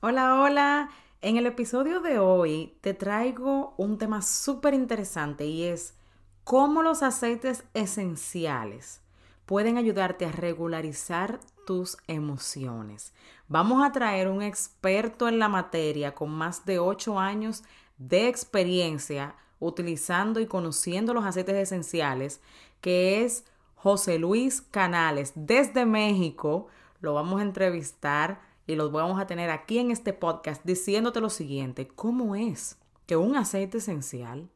Hola, hola. En el episodio de hoy te traigo un tema súper interesante y es cómo los aceites esenciales pueden ayudarte a regularizar tus emociones. Vamos a traer un experto en la materia con más de 8 años de experiencia utilizando y conociendo los aceites esenciales, que es José Luis Canales desde México. Lo vamos a entrevistar y los vamos a tener aquí en este podcast diciéndote lo siguiente, ¿cómo es que un aceite esencial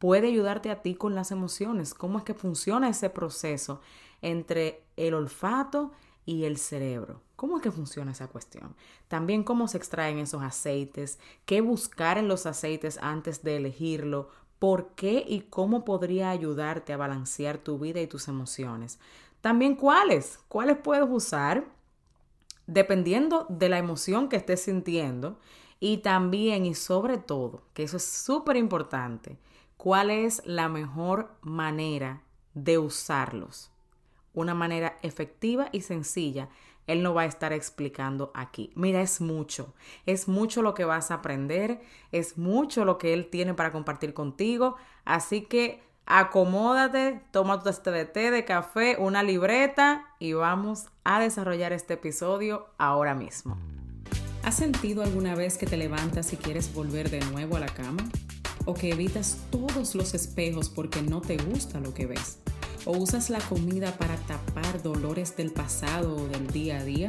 puede ayudarte a ti con las emociones? ¿Cómo es que funciona ese proceso entre el olfato y el cerebro? ¿Cómo es que funciona esa cuestión? También cómo se extraen esos aceites, qué buscar en los aceites antes de elegirlo, por qué y cómo podría ayudarte a balancear tu vida y tus emociones. También cuáles, cuáles puedes usar dependiendo de la emoción que estés sintiendo y también y sobre todo, que eso es súper importante, cuál es la mejor manera de usarlos. Una manera efectiva y sencilla. Él no va a estar explicando aquí. Mira, es mucho. Es mucho lo que vas a aprender. Es mucho lo que él tiene para compartir contigo. Así que acomódate, toma tu taza de té, de café, una libreta y vamos a desarrollar este episodio ahora mismo. ¿Has sentido alguna vez que te levantas y quieres volver de nuevo a la cama? ¿O que evitas todos los espejos porque no te gusta lo que ves? ¿O usas la comida para tapar dolores del pasado o del día a día?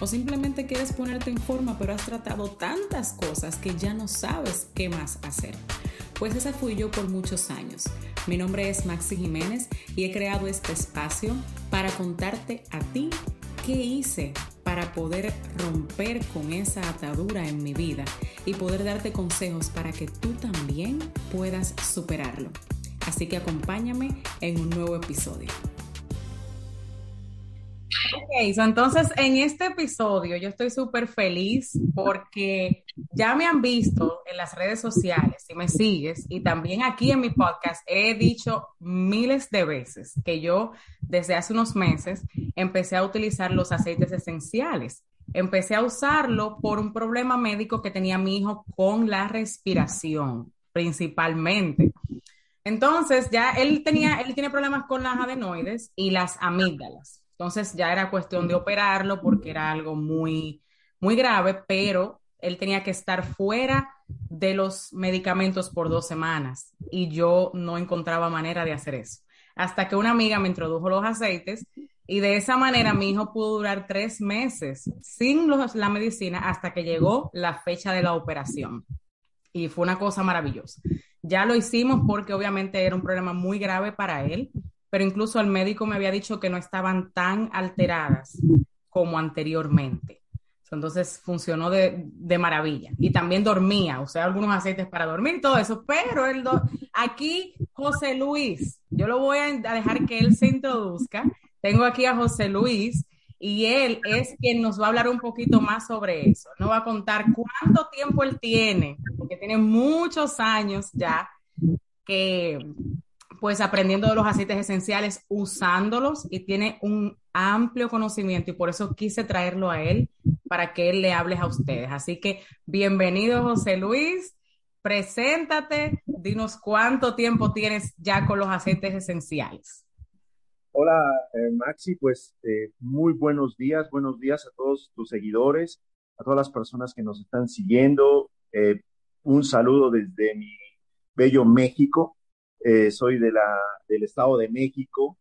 ¿O simplemente quieres ponerte en forma pero has tratado tantas cosas que ya no sabes qué más hacer? Pues esa fui yo por muchos años. Mi nombre es Maxi Jiménez y he creado este espacio para contarte a ti qué hice para poder romper con esa atadura en mi vida y poder darte consejos para que tú también puedas superarlo. Así que acompáñame en un nuevo episodio. Ok, entonces en este episodio yo estoy súper feliz porque ya me han visto en las redes sociales, si me sigues, y también aquí en mi podcast he dicho miles de veces que yo desde hace unos meses empecé a utilizar los aceites esenciales. Empecé a usarlo por un problema médico que tenía mi hijo con la respiración, principalmente. Entonces, ya él tenía, él tiene problemas con las adenoides y las amígdalas. Entonces ya era cuestión de operarlo porque era algo muy, muy grave, pero él tenía que estar fuera de los medicamentos por dos semanas y yo no encontraba manera de hacer eso. Hasta que una amiga me introdujo los aceites y de esa manera mi hijo pudo durar tres meses sin la medicina hasta que llegó la fecha de la operación. Y fue una cosa maravillosa. Ya lo hicimos porque obviamente era un problema muy grave para él pero incluso el médico me había dicho que no estaban tan alteradas como anteriormente. Entonces funcionó de, maravilla. Y también dormía, sea, algunos aceites para dormir todo eso. Pero el aquí, José Luis, yo lo voy a dejar que él se introduzca. Tengo aquí a José Luis y él es quien nos va a hablar un poquito más sobre eso. Nos va a contar cuánto tiempo él tiene, porque tiene muchos años ya que pues aprendiendo de los aceites esenciales, usándolos y tiene un amplio conocimiento y por eso quise traerlo a él para que él le hable a ustedes. Así que bienvenido José Luis, preséntate, dinos cuánto tiempo tienes ya con los aceites esenciales. Hola eh, Maxi, pues eh, muy buenos días, buenos días a todos tus seguidores, a todas las personas que nos están siguiendo. Eh, un saludo desde mi bello México. Eh, soy de la, del Estado de México.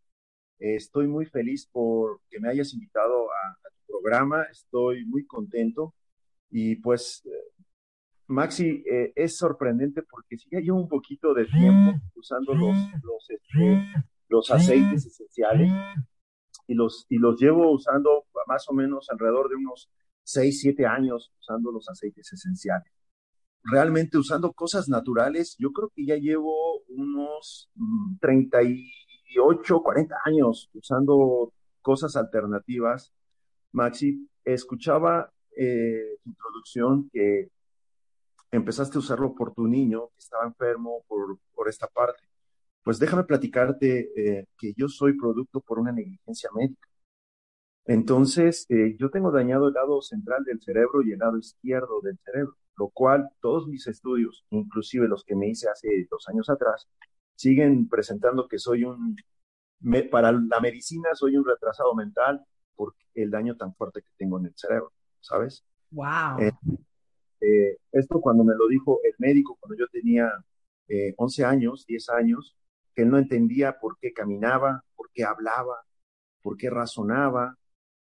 Eh, estoy muy feliz por que me hayas invitado a, tu programa. Estoy muy contento. Y pues, eh, Maxi, es sorprendente porque sí llevo un poquito de tiempo usando los, los, este, los aceites esenciales y los, y los llevo usando más o menos alrededor de unos 6, 7 años usando los aceites esenciales realmente usando cosas naturales, yo creo que ya llevo unos 38, mm, 40 años usando cosas alternativas. Maxi, escuchaba eh, tu introducción que empezaste a usarlo por tu niño que estaba enfermo por, por esta parte. Pues déjame platicarte eh, que yo soy producto por una negligencia médica. Entonces, eh, yo tengo dañado el lado central del cerebro y el lado izquierdo del cerebro, lo cual todos mis estudios, inclusive los que me hice hace dos años atrás, siguen presentando que soy un, para la medicina soy un retrasado mental por el daño tan fuerte que tengo en el cerebro, ¿sabes? Wow. Eh, eh, esto cuando me lo dijo el médico cuando yo tenía 11 años, 10 años, que él no entendía por qué caminaba, por qué hablaba, por qué razonaba,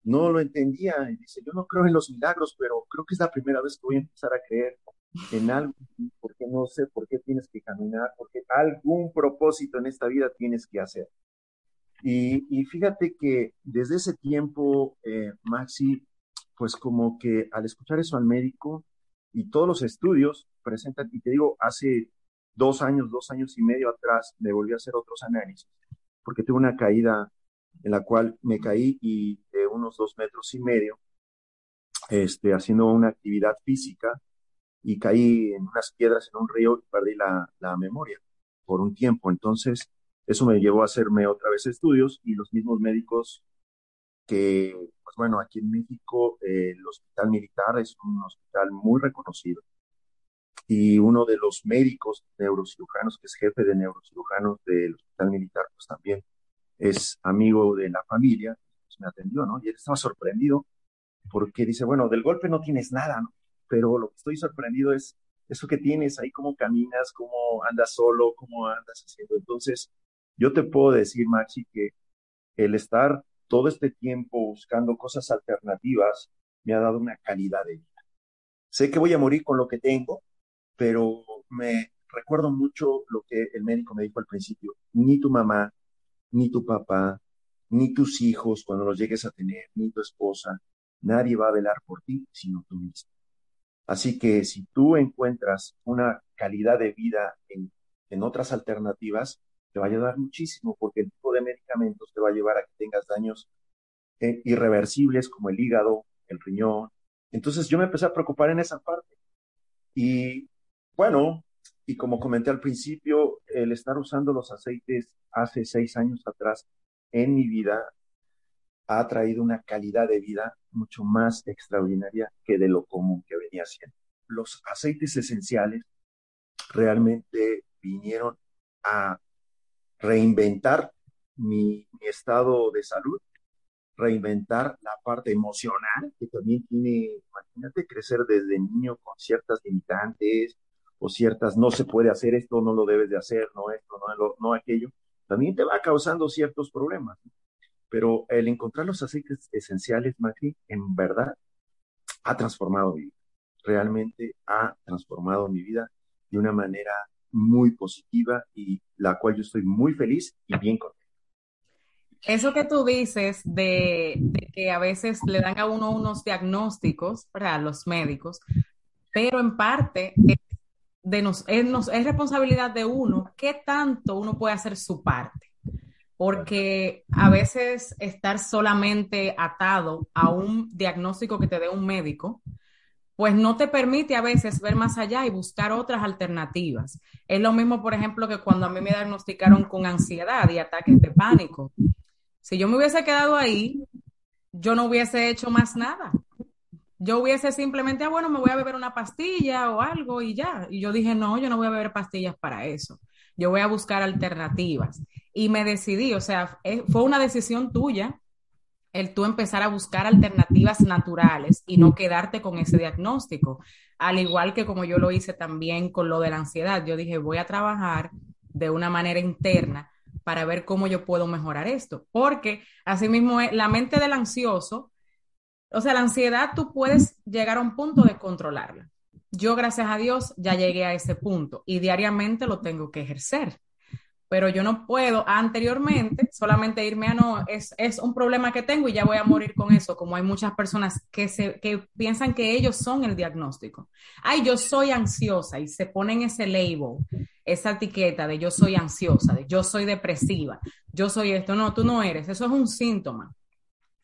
no lo entendía. Y dice, yo no creo en los milagros, pero creo que es la primera vez que voy a empezar a creer en algo, porque no sé por qué tienes que caminar, porque algún propósito en esta vida tienes que hacer. Y, fíjate que desde ese tiempo, eh, Maxi, pues como que al escuchar eso al médico y todos los estudios presentan, y te digo, hace dos años, dos años y medio atrás, me volví a hacer otros análisis, porque tuve una caída en la cual me caí y de unos dos metros y medio, este, haciendo una actividad física y caí en unas piedras en un río y perdí la, la memoria por un tiempo. Entonces, eso me llevó a hacerme otra vez estudios y los mismos médicos que, pues bueno, aquí en México eh, el Hospital Militar es un hospital muy reconocido y uno de los médicos neurocirujanos, que es jefe de neurocirujanos del Hospital Militar, pues también es amigo de la familia, pues me atendió, ¿no? Y él estaba sorprendido porque dice, bueno, del golpe no tienes nada, ¿no? Pero lo que estoy sorprendido es eso que tienes ahí, cómo caminas, cómo andas solo, cómo andas haciendo. Entonces, yo te puedo decir, Maxi, que el estar todo este tiempo buscando cosas alternativas me ha dado una calidad de vida. Sé que voy a morir con lo que tengo, pero me recuerdo mucho lo que el médico me dijo al principio. Ni tu mamá, ni tu papá, ni tus hijos cuando los llegues a tener, ni tu esposa, nadie va a velar por ti sino tú mismo. Así que si tú encuentras una calidad de vida en, otras alternativas, te va a ayudar muchísimo porque el tipo de medicamentos te va a llevar a que tengas daños eh, irreversibles como el hígado, el riñón. Entonces yo me empecé a preocupar en esa parte. Y bueno, y como comenté al principio, el estar usando los aceites hace seis años atrás en mi vida ha traído una calidad de vida mucho más extraordinaria que de lo común que venía siendo. Los aceites esenciales realmente vinieron a reinventar mi, mi estado de salud, reinventar la parte emocional, que también tiene, imagínate, crecer desde niño con ciertas limitantes, o ciertas, no se puede hacer esto, no lo debes de hacer, no esto, no, no aquello, también te va causando ciertos problemas. Pero el encontrar los aceites esenciales, Maxi, en verdad ha transformado mi vida. Realmente ha transformado mi vida de una manera muy positiva y la cual yo estoy muy feliz y bien contento. Eso que tú dices de, que a veces le dan a uno unos diagnósticos, ¿verdad? Los médicos, pero en parte de nos, es, responsabilidad de uno qué tanto uno puede hacer su parte. Porque a veces estar solamente atado a un diagnóstico que te dé un médico, pues no te permite a veces ver más allá y buscar otras alternativas. Es lo mismo, por ejemplo, que cuando a mí me diagnosticaron con ansiedad y ataques de pánico. Si yo me hubiese quedado ahí, yo no hubiese hecho más nada yo hubiese simplemente, ah, bueno, me voy a beber una pastilla o algo y ya. Y yo dije, no, yo no voy a beber pastillas para eso. Yo voy a buscar alternativas. Y me decidí, o sea, eh, fue una decisión tuya el tú empezar a buscar alternativas naturales y no quedarte con ese diagnóstico. Al igual que como yo lo hice también con lo de la ansiedad, yo dije, voy a trabajar de una manera interna para ver cómo yo puedo mejorar esto. Porque asimismo, la mente del ansioso o sea, la ansiedad tú puedes llegar a un punto de controlarla. Yo, gracias a Dios, ya llegué a ese punto y diariamente lo tengo que ejercer. Pero yo no puedo anteriormente solamente irme a no, es, es un problema que tengo y ya voy a morir con eso, como hay muchas personas que, se, que piensan que ellos son el diagnóstico. Ay, yo soy ansiosa y se ponen ese label, esa etiqueta de yo soy ansiosa, de yo soy depresiva, yo soy esto. No, tú no eres, eso es un síntoma.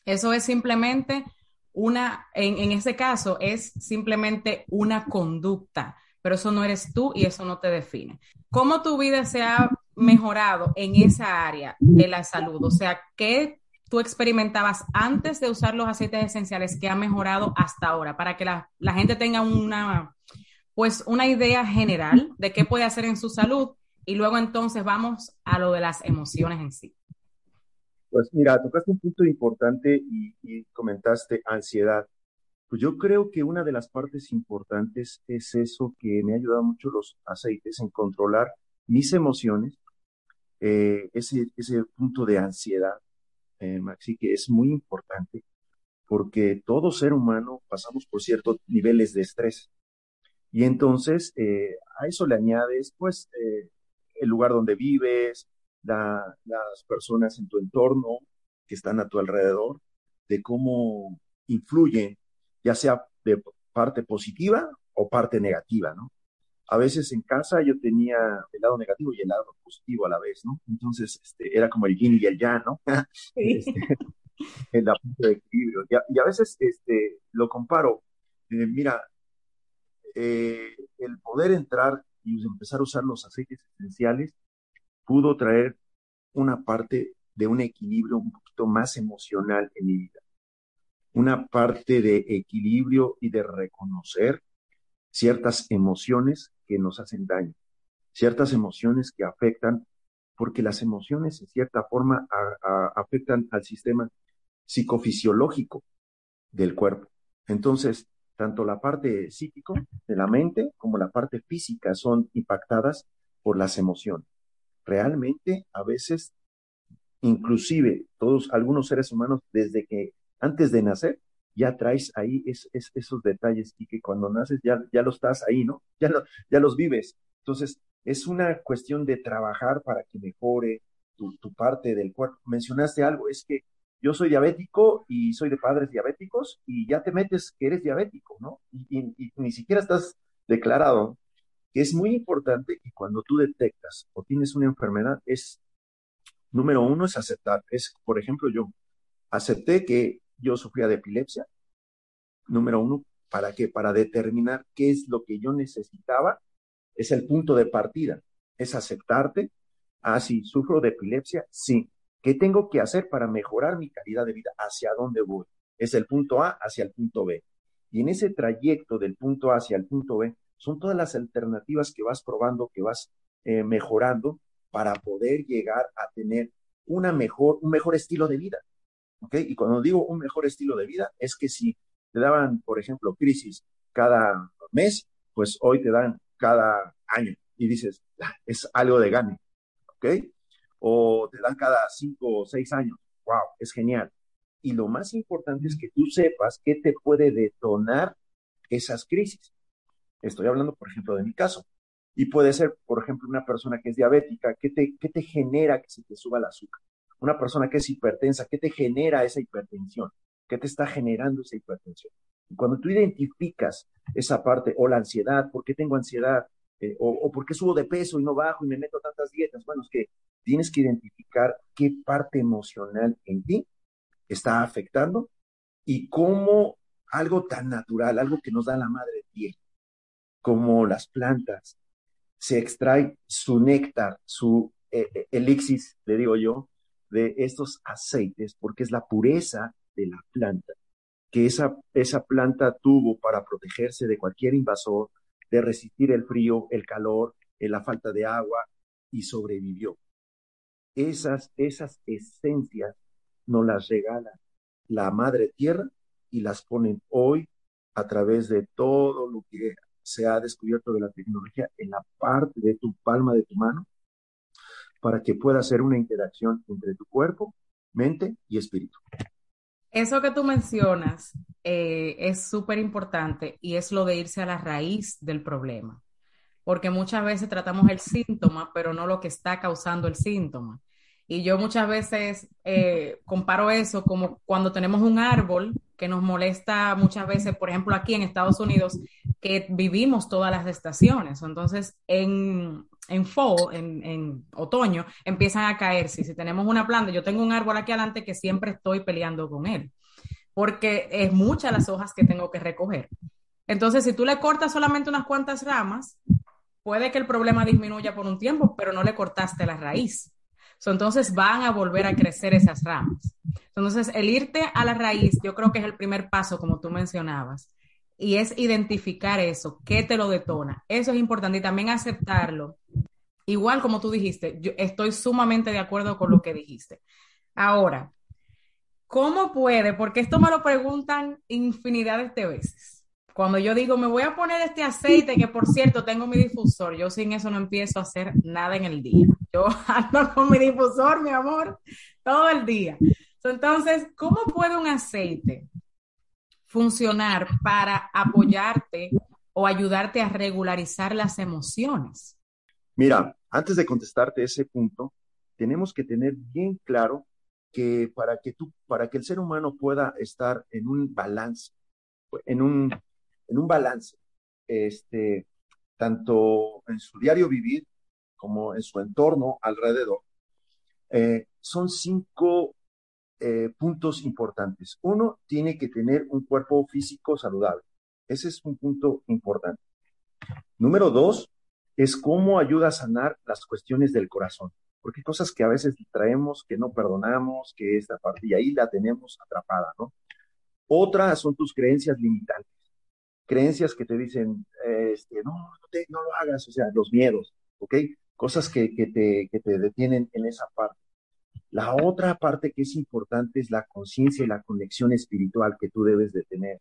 Eso es simplemente una, en, en ese caso, es simplemente una conducta, pero eso no eres tú y eso no te define. ¿Cómo tu vida se ha mejorado en esa área de la salud? O sea, ¿qué tú experimentabas antes de usar los aceites esenciales que ha mejorado hasta ahora? Para que la, la gente tenga una, pues, una idea general de qué puede hacer en su salud y luego entonces vamos a lo de las emociones en sí. Pues mira, tocaste un punto importante y, comentaste ansiedad. Pues yo creo que una de las partes importantes es eso que me ha ayudado mucho los aceites en controlar mis emociones, eh, ese, punto de ansiedad, eh, Maxi, que es muy importante porque todo ser humano pasamos por ciertos niveles de estrés. Y entonces eh, a eso le añades pues el lugar donde vives, las personas en tu entorno que están a tu alrededor, de cómo influyen, ya sea de parte positiva o parte negativa, ¿no? A veces en casa yo tenía el lado negativo y el lado positivo a la vez, ¿no? Entonces, este, era como el yin y el yang, ¿no? Este, de equilibrio. Y a, veces este, lo comparo. Eh, mira, eh, el poder entrar y empezar a usar los aceites esenciales pudo traer una parte de un equilibrio un poquito más emocional en mi vida. Una parte de equilibrio y de reconocer ciertas emociones que nos hacen daño, ciertas emociones que afectan, porque las emociones en cierta forma afectan al sistema psicofisiológico del cuerpo. Entonces, tanto la parte psíquico de la mente como la parte física son impactadas por las emociones realmente a veces, inclusive todos, algunos seres humanos, desde que antes de nacer, ya traes ahí es, esos detalles y que cuando naces ya, ya lo estás ahí, ¿no? Ya, los vives. Entonces, es una cuestión de trabajar para que mejore tu, parte del cuerpo. Mencionaste algo, es que yo soy diabético y soy de padres diabéticos y ya te metes que eres diabético, ¿no? y ni siquiera estás declarado es muy importante que cuando tú detectas o tienes una enfermedad es, número uno, es aceptar. Es, por ejemplo, yo acepté que yo sufría de epilepsia. Número uno, ¿para qué? Para determinar qué es lo que yo necesitaba. Es el punto de partida. Es aceptarte. Ah, sí, sufro de epilepsia. Sí. ¿Qué tengo que hacer para mejorar mi calidad de vida? ¿Hacia dónde voy? Es el punto A hacia el punto B. Y en ese trayecto del punto A hacia el punto B, son todas las alternativas que vas probando, que vas eh, mejorando para poder llegar a tener una mejor, un mejor estilo de vida. ¿Ok? Y cuando digo un mejor estilo de vida, es que si te daban, por ejemplo, crisis cada mes, pues hoy te dan cada año y dices, ah, es algo de gane. ¿Ok? O te dan cada cinco o seis años. ¡Wow! Es genial. Y lo más importante es que tú sepas qué te puede detonar esas crisis. Estoy hablando, por ejemplo, de mi caso. Y puede ser, por ejemplo, una persona que es diabética, ¿qué te, qué te genera que se te suba el azúcar? Una persona que es hipertensa, ¿qué te genera esa hipertensión? ¿Qué te está generando esa hipertensión? Y cuando tú identificas esa parte, o la ansiedad, ¿por qué tengo ansiedad? Eh, o, o por qué subo de peso y no bajo y me meto tantas dietas. Bueno, es que tienes que identificar qué parte emocional en ti está afectando y cómo algo tan natural, algo que nos da la madre como las plantas, se extrae su néctar, su eh, eh, elixir, le digo yo, de estos aceites, porque es la pureza de la planta, que esa, esa planta tuvo para protegerse de cualquier invasor, de resistir el frío, el calor, eh, la falta de agua, y sobrevivió. Esas, esas esencias nos las regala la madre tierra y las ponen hoy a través de todo lo que se ha descubierto de la tecnología en la parte de tu palma de tu mano para que pueda hacer una interacción entre tu cuerpo, mente y espíritu. Eso que tú mencionas eh, es súper importante y es lo de irse a la raíz del problema, porque muchas veces tratamos el síntoma, pero no lo que está causando el síntoma. Y yo muchas veces eh, comparo eso como cuando tenemos un árbol que nos molesta muchas veces, por ejemplo, aquí en Estados Unidos, que vivimos todas las estaciones. Entonces, en, en en, otoño, empiezan a caerse. Si tenemos una planta, yo tengo un árbol aquí adelante que siempre estoy peleando con él, porque es muchas las hojas que tengo que recoger. Entonces, si tú le cortas solamente unas cuantas ramas, puede que el problema disminuya por un tiempo, pero no le cortaste la raíz entonces van a volver a crecer esas ramas. Entonces, el irte a la raíz, yo creo que es el primer paso, como tú mencionabas, y es identificar eso, qué te lo detona. Eso es importante y también aceptarlo. Igual como tú dijiste, yo estoy sumamente de acuerdo con lo que dijiste. Ahora, ¿cómo puede? Porque esto me lo preguntan infinidades de veces cuando yo digo, me voy a poner este aceite, que por cierto tengo mi difusor, yo sin eso no empiezo a hacer nada en el día. Yo ando con mi difusor, mi amor, todo el día. Entonces, ¿cómo puede un aceite funcionar para apoyarte o ayudarte a regularizar las emociones? Mira, antes de contestarte ese punto, tenemos que tener bien claro que para que tú, para que el ser humano pueda estar en un balance, en un en un balance, este, tanto en su diario vivir como en su entorno alrededor. Eh, son cinco eh, puntos importantes. Uno, tiene que tener un cuerpo físico saludable. Ese es un punto importante. Número dos, es cómo ayuda a sanar las cuestiones del corazón. Porque hay cosas que a veces traemos, que no perdonamos, que esta parte, y ahí la tenemos atrapada, ¿no? Otra son tus creencias limitantes creencias que te dicen, este, no, no, lo hagas, o sea, los miedos, ¿ok? Cosas que, te, que te detienen en esa parte. La otra parte que es importante es la conciencia y la conexión espiritual que tú debes de tener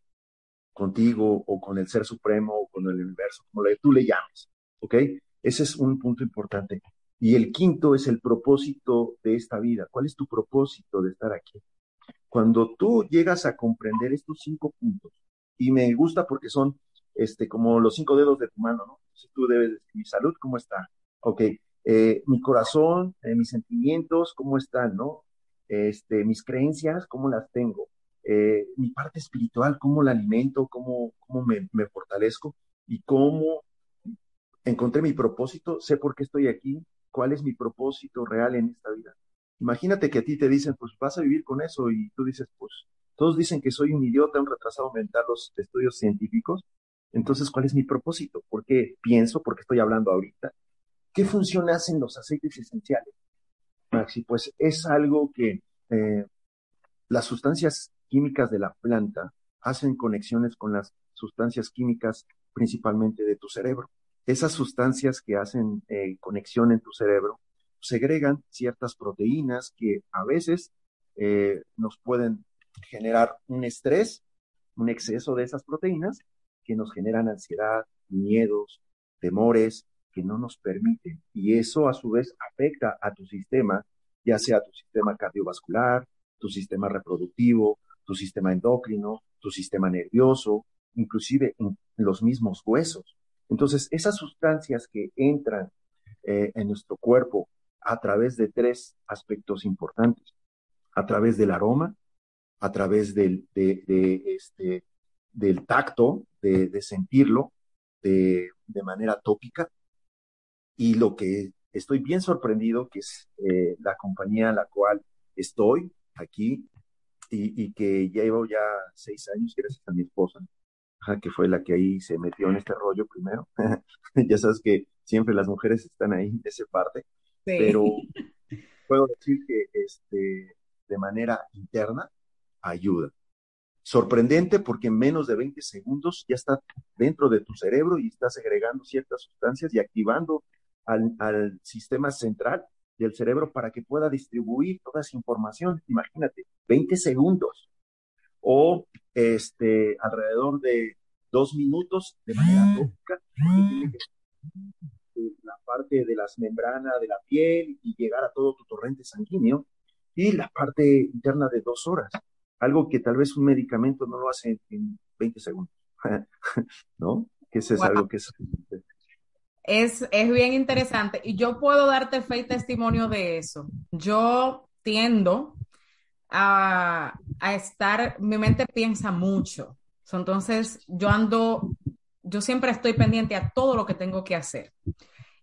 contigo o con el Ser Supremo o con el universo, como tú le llames, ¿ok? Ese es un punto importante. Y el quinto es el propósito de esta vida. ¿Cuál es tu propósito de estar aquí? Cuando tú llegas a comprender estos cinco puntos, y me gusta porque son este, como los cinco dedos de tu mano, ¿no? Entonces tú debes decir, mi salud, ¿cómo está? Ok, eh, mi corazón, eh, mis sentimientos, ¿cómo están, no? Este, mis creencias, ¿cómo las tengo? Eh, mi parte espiritual, ¿cómo la alimento? ¿Cómo, cómo me, me fortalezco? ¿Y cómo encontré mi propósito? ¿Sé por qué estoy aquí? ¿Cuál es mi propósito real en esta vida? Imagínate que a ti te dicen, pues vas a vivir con eso y tú dices, pues todos dicen que soy un idiota, un retrasado mental, los estudios científicos. Entonces, ¿cuál es mi propósito? ¿Por qué pienso? ¿Por qué estoy hablando ahorita? ¿Qué función hacen los aceites esenciales? Maxi, pues es algo que eh, las sustancias químicas de la planta hacen conexiones con las sustancias químicas principalmente de tu cerebro. Esas sustancias que hacen eh, conexión en tu cerebro segregan ciertas proteínas que a veces eh, nos pueden generar un estrés, un exceso de esas proteínas que nos generan ansiedad, miedos, temores que no nos permiten. Y eso a su vez afecta a tu sistema, ya sea tu sistema cardiovascular, tu sistema reproductivo, tu sistema endocrino, tu sistema nervioso, inclusive en los mismos huesos. Entonces, esas sustancias que entran eh, en nuestro cuerpo a través de tres aspectos importantes, a través del aroma, a través del, de, este, del tacto, de, sentirlo de, manera tópica. Y lo que estoy bien sorprendido, que es eh, la compañía a la cual estoy aquí y, y, que llevo ya seis años gracias a mi esposa, que fue la que ahí se metió en este rollo primero. ya sabes que siempre las mujeres están ahí de esa parte, pero puedo decir que este, de manera interna ayuda. Sorprendente porque en menos de 20 segundos ya está dentro de tu cerebro y está segregando ciertas sustancias y activando al, sistema central del cerebro para que pueda distribuir toda esa información. Imagínate, 20 segundos o este, alrededor de dos minutos de manera mm. lógica, la parte de las membranas de la piel y llegar a todo tu torrente sanguíneo y la parte interna de dos horas algo que tal vez un medicamento no lo hace en 20 segundos, ¿no? Que ese es algo que es... Es, es bien interesante y yo puedo darte fe y testimonio de eso. Yo tiendo a, a estar, mi mente piensa mucho. Entonces, yo ando, yo siempre estoy pendiente a todo lo que tengo que hacer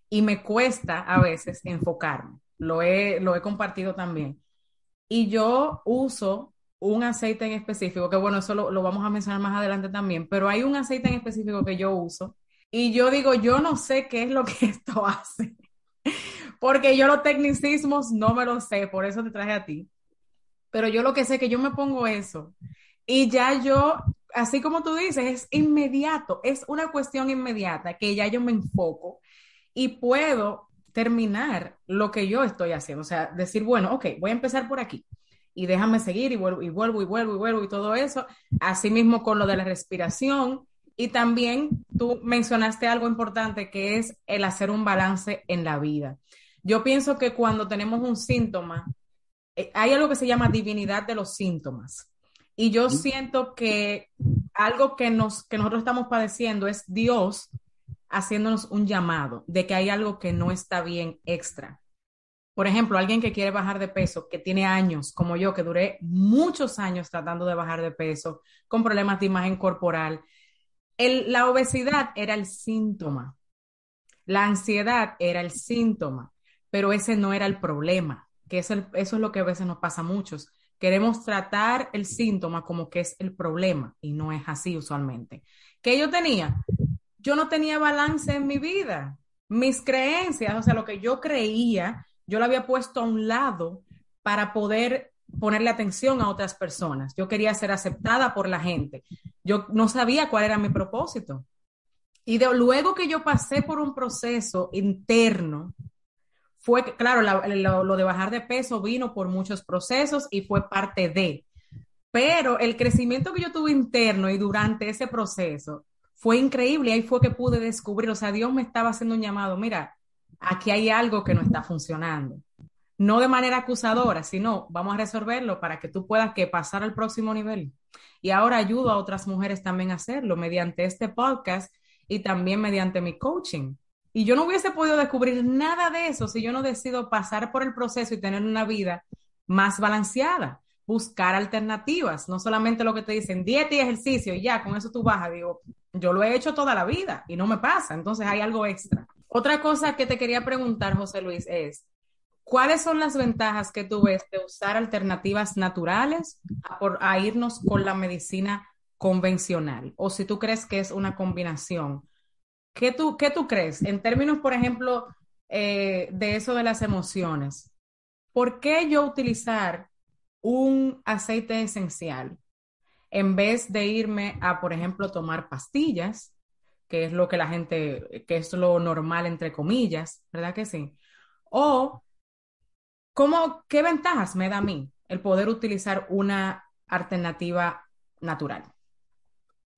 y me cuesta a veces enfocarme. Lo he, lo he compartido también. Y yo uso un aceite en específico, que bueno, eso lo, vamos a mencionar más adelante también, pero hay un aceite en específico que yo uso y yo digo, yo no sé qué es lo que esto hace, porque yo los tecnicismos no me los sé, por eso te traje a ti. Pero yo lo que sé que yo me pongo eso y ya yo, así como tú dices, es inmediato, es una cuestión inmediata que ya yo me enfoco y puedo terminar lo que yo estoy haciendo. O sea, decir, bueno, ok, voy a empezar por aquí y déjame seguir y vuelvo y vuelvo y vuelvo y vuelvo y todo eso. Asimismo con lo de la respiración. Y también tú mencionaste algo importante que es el hacer un balance en la vida. Yo pienso que cuando tenemos un síntoma, eh, hay algo que se llama divinidad de los síntomas. Y yo siento que algo que, nos, que nosotros estamos padeciendo es Dios haciéndonos un llamado de que hay algo que no está bien extra. Por ejemplo, alguien que quiere bajar de peso, que tiene años, como yo, que duré muchos años tratando de bajar de peso, con problemas de imagen corporal. la obesidad era el síntoma, la ansiedad era el síntoma, pero ese no era el problema, que eso es lo que a veces nos pasa a muchos. Queremos tratar el síntoma como que es el problema y no es así usualmente. ¿Qué yo tenía? Yo no tenía balance en mi vida. Mis creencias, o sea, lo que yo creía, yo lo había puesto a un lado para poder ponerle atención a otras personas. Yo quería ser aceptada por la gente. Yo no sabía cuál era mi propósito. Y de, luego que yo pasé por un proceso interno, fue, claro, lo, de bajar de peso vino por muchos procesos y fue parte de, pero el crecimiento que yo tuve interno y durante ese proceso fue increíble. Ahí fue que pude descubrir, o sea, Dios me estaba haciendo un llamado, mira, aquí hay algo que no está funcionando. No de manera acusadora, sino vamos a resolverlo para que tú puedas que pasar al próximo nivel. Y ahora ayudo a otras mujeres también a hacerlo mediante este podcast y también mediante mi coaching. Y yo no hubiese podido descubrir nada de eso si yo no decido pasar por el proceso y tener una vida más balanceada, buscar alternativas, no solamente lo que te dicen dieta y ejercicio y ya, con eso tú bajas. Digo, yo lo he hecho toda la vida y no me pasa, entonces hay algo extra. Otra cosa que te quería preguntar, José Luis, es, ¿cuáles son las ventajas que tú ves de usar alternativas naturales a, por, a irnos con la medicina convencional? O si tú crees que es una combinación ¿Qué tú, qué tú crees en términos, por ejemplo, eh, de eso de las emociones? ¿Por qué yo utilizar un aceite esencial en vez de irme a, por ejemplo, tomar pastillas, que es lo que la gente, que es lo normal, entre comillas, ¿verdad que sí? O, ¿cómo, ¿qué ventajas me da a mí el poder utilizar una alternativa natural?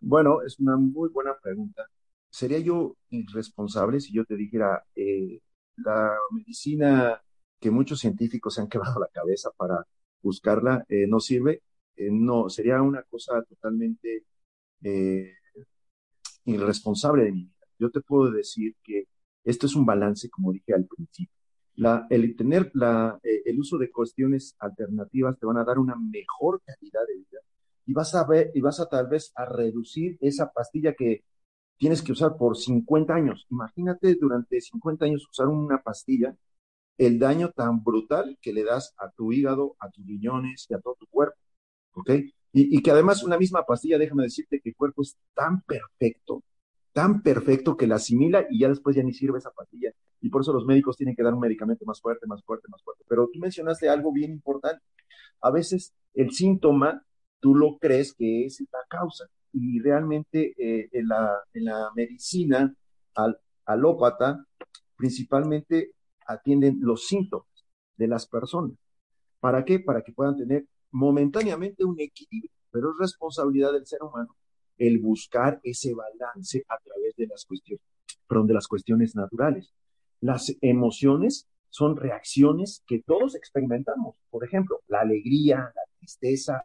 Bueno, es una muy buena pregunta sería yo irresponsable si yo te dijera, eh, la medicina que muchos científicos se han quebrado la cabeza para buscarla eh, no sirve. Eh, no, sería una cosa totalmente irresponsable de mi vida. Yo te puedo decir que esto es un balance, como dije al principio. La, el tener la, el uso de cuestiones alternativas te van a dar una mejor calidad de vida y vas a ver y vas a tal vez a reducir esa pastilla que tienes que usar por 50 años. Imagínate durante 50 años usar una pastilla, el daño tan brutal que le das a tu hígado, a tus riñones y a todo tu cuerpo. ¿Ok? Y, que además una misma pastilla, déjame decirte que el cuerpo es tan perfecto, tan perfecto que la asimila y ya después ya ni sirve esa pastilla. Y por eso los médicos tienen que dar un medicamento más fuerte, más fuerte, más fuerte. Pero tú mencionaste algo bien importante. A veces el síntoma tú lo crees que es la causa y realmente eh, en, la, en, la, medicina al, alópata principalmente atienden los síntomas de las personas. ¿Para qué? Para que puedan tener momentáneamente un equilibrio, pero es responsabilidad del ser humano el buscar ese balance a través de las cuestiones, perdón, de las cuestiones naturales. Las emociones son reacciones que todos experimentamos. Por ejemplo, la alegría, la tristeza,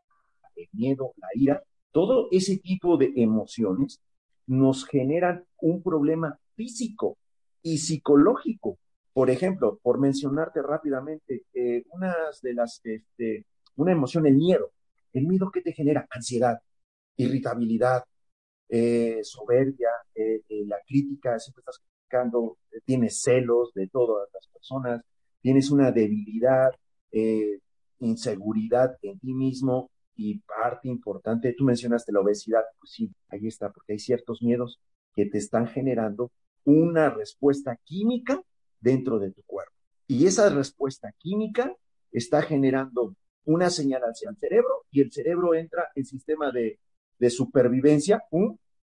el miedo, la ira, todo ese tipo de emociones nos generan un problema físico y psicológico. Por ejemplo, por mencionarte rápidamente, eh, de las, este, una emoción, el miedo. El miedo que te genera ansiedad, irritabilidad, eh, soberbia, eh, la crítica, siempre estás criticando, tienes celos de todas las personas, tienes una debilidad, inseguridad en ti mismo, y parte importante, tú mencionaste la obesidad, pues sí, ahí está, porque hay ciertos miedos que te están generando una respuesta química dentro de tu cuerpo. Y esa respuesta química está generando una señal hacia el cerebro y el cerebro entra en sistema de, supervivencia,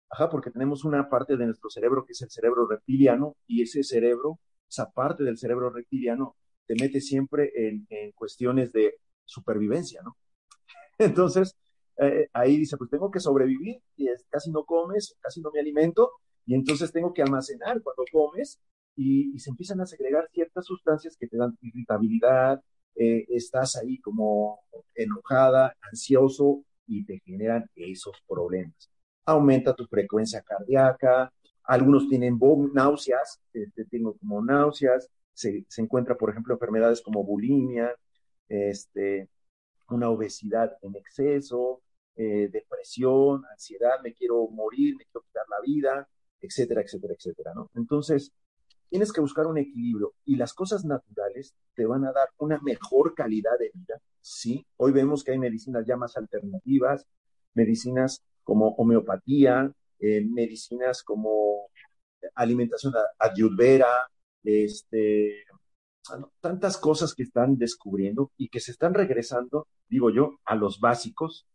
ajá, porque tenemos una parte de nuestro cerebro que es el cerebro reptiliano y ese cerebro, esa parte del cerebro reptiliano te mete siempre en, cuestiones de supervivencia, ¿no? Entonces, eh, ahí dice, pues tengo que sobrevivir y casi no comes, casi no me alimento y entonces tengo que almacenar cuando comes y, se empiezan a segregar ciertas sustancias que te dan irritabilidad, eh, estás ahí como enojada, ansioso y te generan esos problemas. Aumenta tu frecuencia cardíaca, algunos tienen náuseas, este, tengo como náuseas, se, se, encuentra, por ejemplo, enfermedades como bulimia, este, una obesidad en exceso, eh, depresión, ansiedad, me quiero morir, me quiero quitar la vida, etcétera, etcétera, etcétera, ¿no? Entonces, tienes que buscar un equilibrio y las cosas naturales te van a dar una mejor calidad de vida, ¿sí? Hoy vemos que hay medicinas ya más alternativas, medicinas como homeopatía, eh, medicinas como alimentación ayurveda, este, tantas cosas que están descubriendo y que se están regresando, digo yo, a los básicos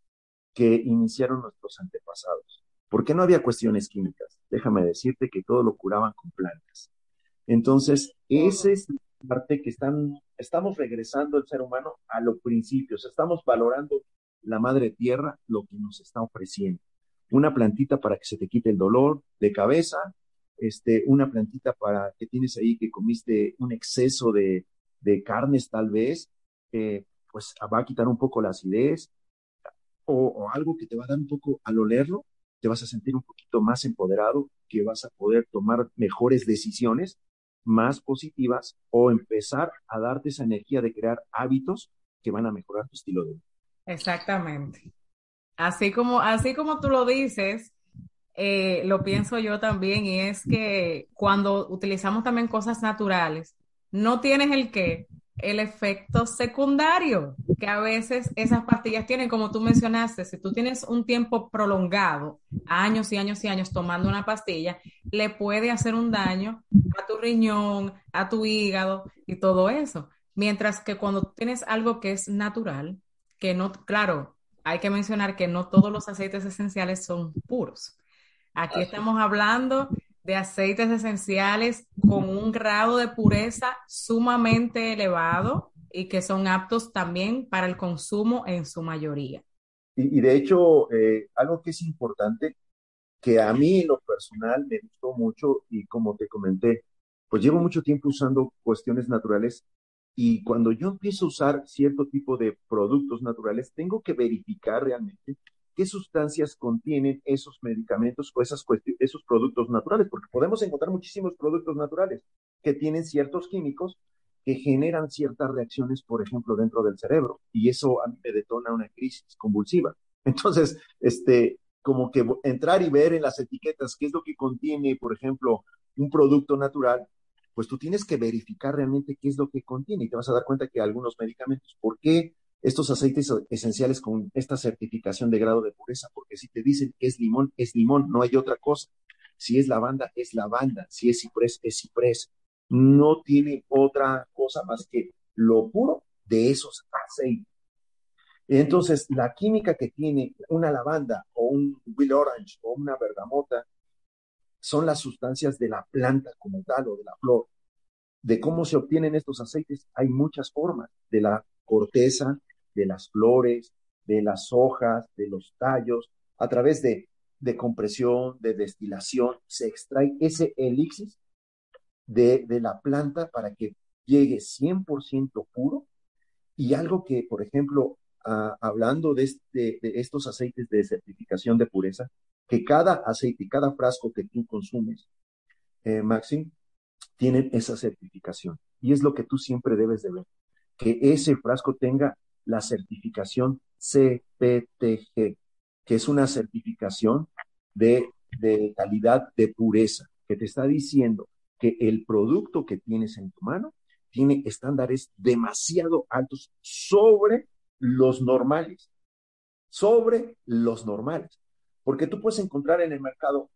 que iniciaron nuestros antepasados. ¿Por qué no había cuestiones químicas? Déjame decirte que todo lo curaban con plantas. Entonces, esa es la parte que están, estamos regresando el ser humano a los principios, estamos valorando la madre tierra, lo que nos está ofreciendo. Una plantita para que se te quite el dolor de cabeza, este, una plantita para que tienes ahí que comiste un exceso de, de carnes tal vez, eh, pues va a quitar un poco la acidez, o, algo que te va a dar un poco, al olerlo, te vas a sentir un poquito más empoderado, que vas a poder tomar mejores decisiones, más positivas, o empezar a darte esa energía de crear hábitos que van a mejorar tu estilo de vida. Exactamente. Así como, así como tú lo dices, eh, lo pienso yo también, y es que cuando utilizamos también cosas naturales, no tienes el qué, el efecto secundario que a veces esas pastillas tienen, como tú mencionaste, si tú tienes un tiempo prolongado, años y años y años tomando una pastilla, le puede hacer un daño a tu riñón, a tu hígado y todo eso. Mientras que cuando tienes algo que es natural, que no, claro, hay que mencionar que no todos los aceites esenciales son puros. Aquí estamos hablando de aceites esenciales con un grado de pureza sumamente elevado y que son aptos también para el consumo en su mayoría. Y, de hecho, eh, algo que es importante, que a mí en lo personal me gustó mucho y como te comenté, pues llevo mucho tiempo usando cuestiones naturales y cuando yo empiezo a usar cierto tipo de productos naturales, tengo que verificar realmente qué sustancias contienen esos medicamentos o esas esos productos naturales, porque podemos encontrar muchísimos productos naturales que tienen ciertos químicos que generan ciertas reacciones, por ejemplo, dentro del cerebro, y eso a mí me detona una crisis convulsiva. Entonces, este, como que entrar y ver en las etiquetas qué es lo que contiene, por ejemplo, un producto natural, pues tú tienes que verificar realmente qué es lo que contiene y te vas a dar cuenta que algunos medicamentos, ¿por qué estos aceites esenciales con esta certificación de grado de pureza, porque si te dicen que es limón, es limón, no hay otra cosa. Si es lavanda, es lavanda. Si es ciprés, es ciprés. No tiene otra cosa más que lo puro de esos aceites. Entonces, la química que tiene una lavanda o un will orange o una bergamota son las sustancias de la planta como tal o de la flor. De cómo se obtienen estos aceites, hay muchas formas. De la corteza, de las flores, de las hojas, de los tallos, a través de, de compresión, de destilación, se extrae ese elixir de, de la planta para que llegue 100% puro. Y algo que, por ejemplo, hablando de, este, de estos aceites de certificación de pureza, que cada aceite, cada frasco que tú consumes, eh, Maxim, tienen esa certificación. Y es lo que tú siempre debes de ver, que ese frasco tenga la certificación CPTG, que es una certificación de, de calidad de pureza, que te está diciendo que el producto que tienes en tu mano tiene estándares demasiado altos sobre los normales, sobre los normales. Porque tú puedes encontrar en el mercado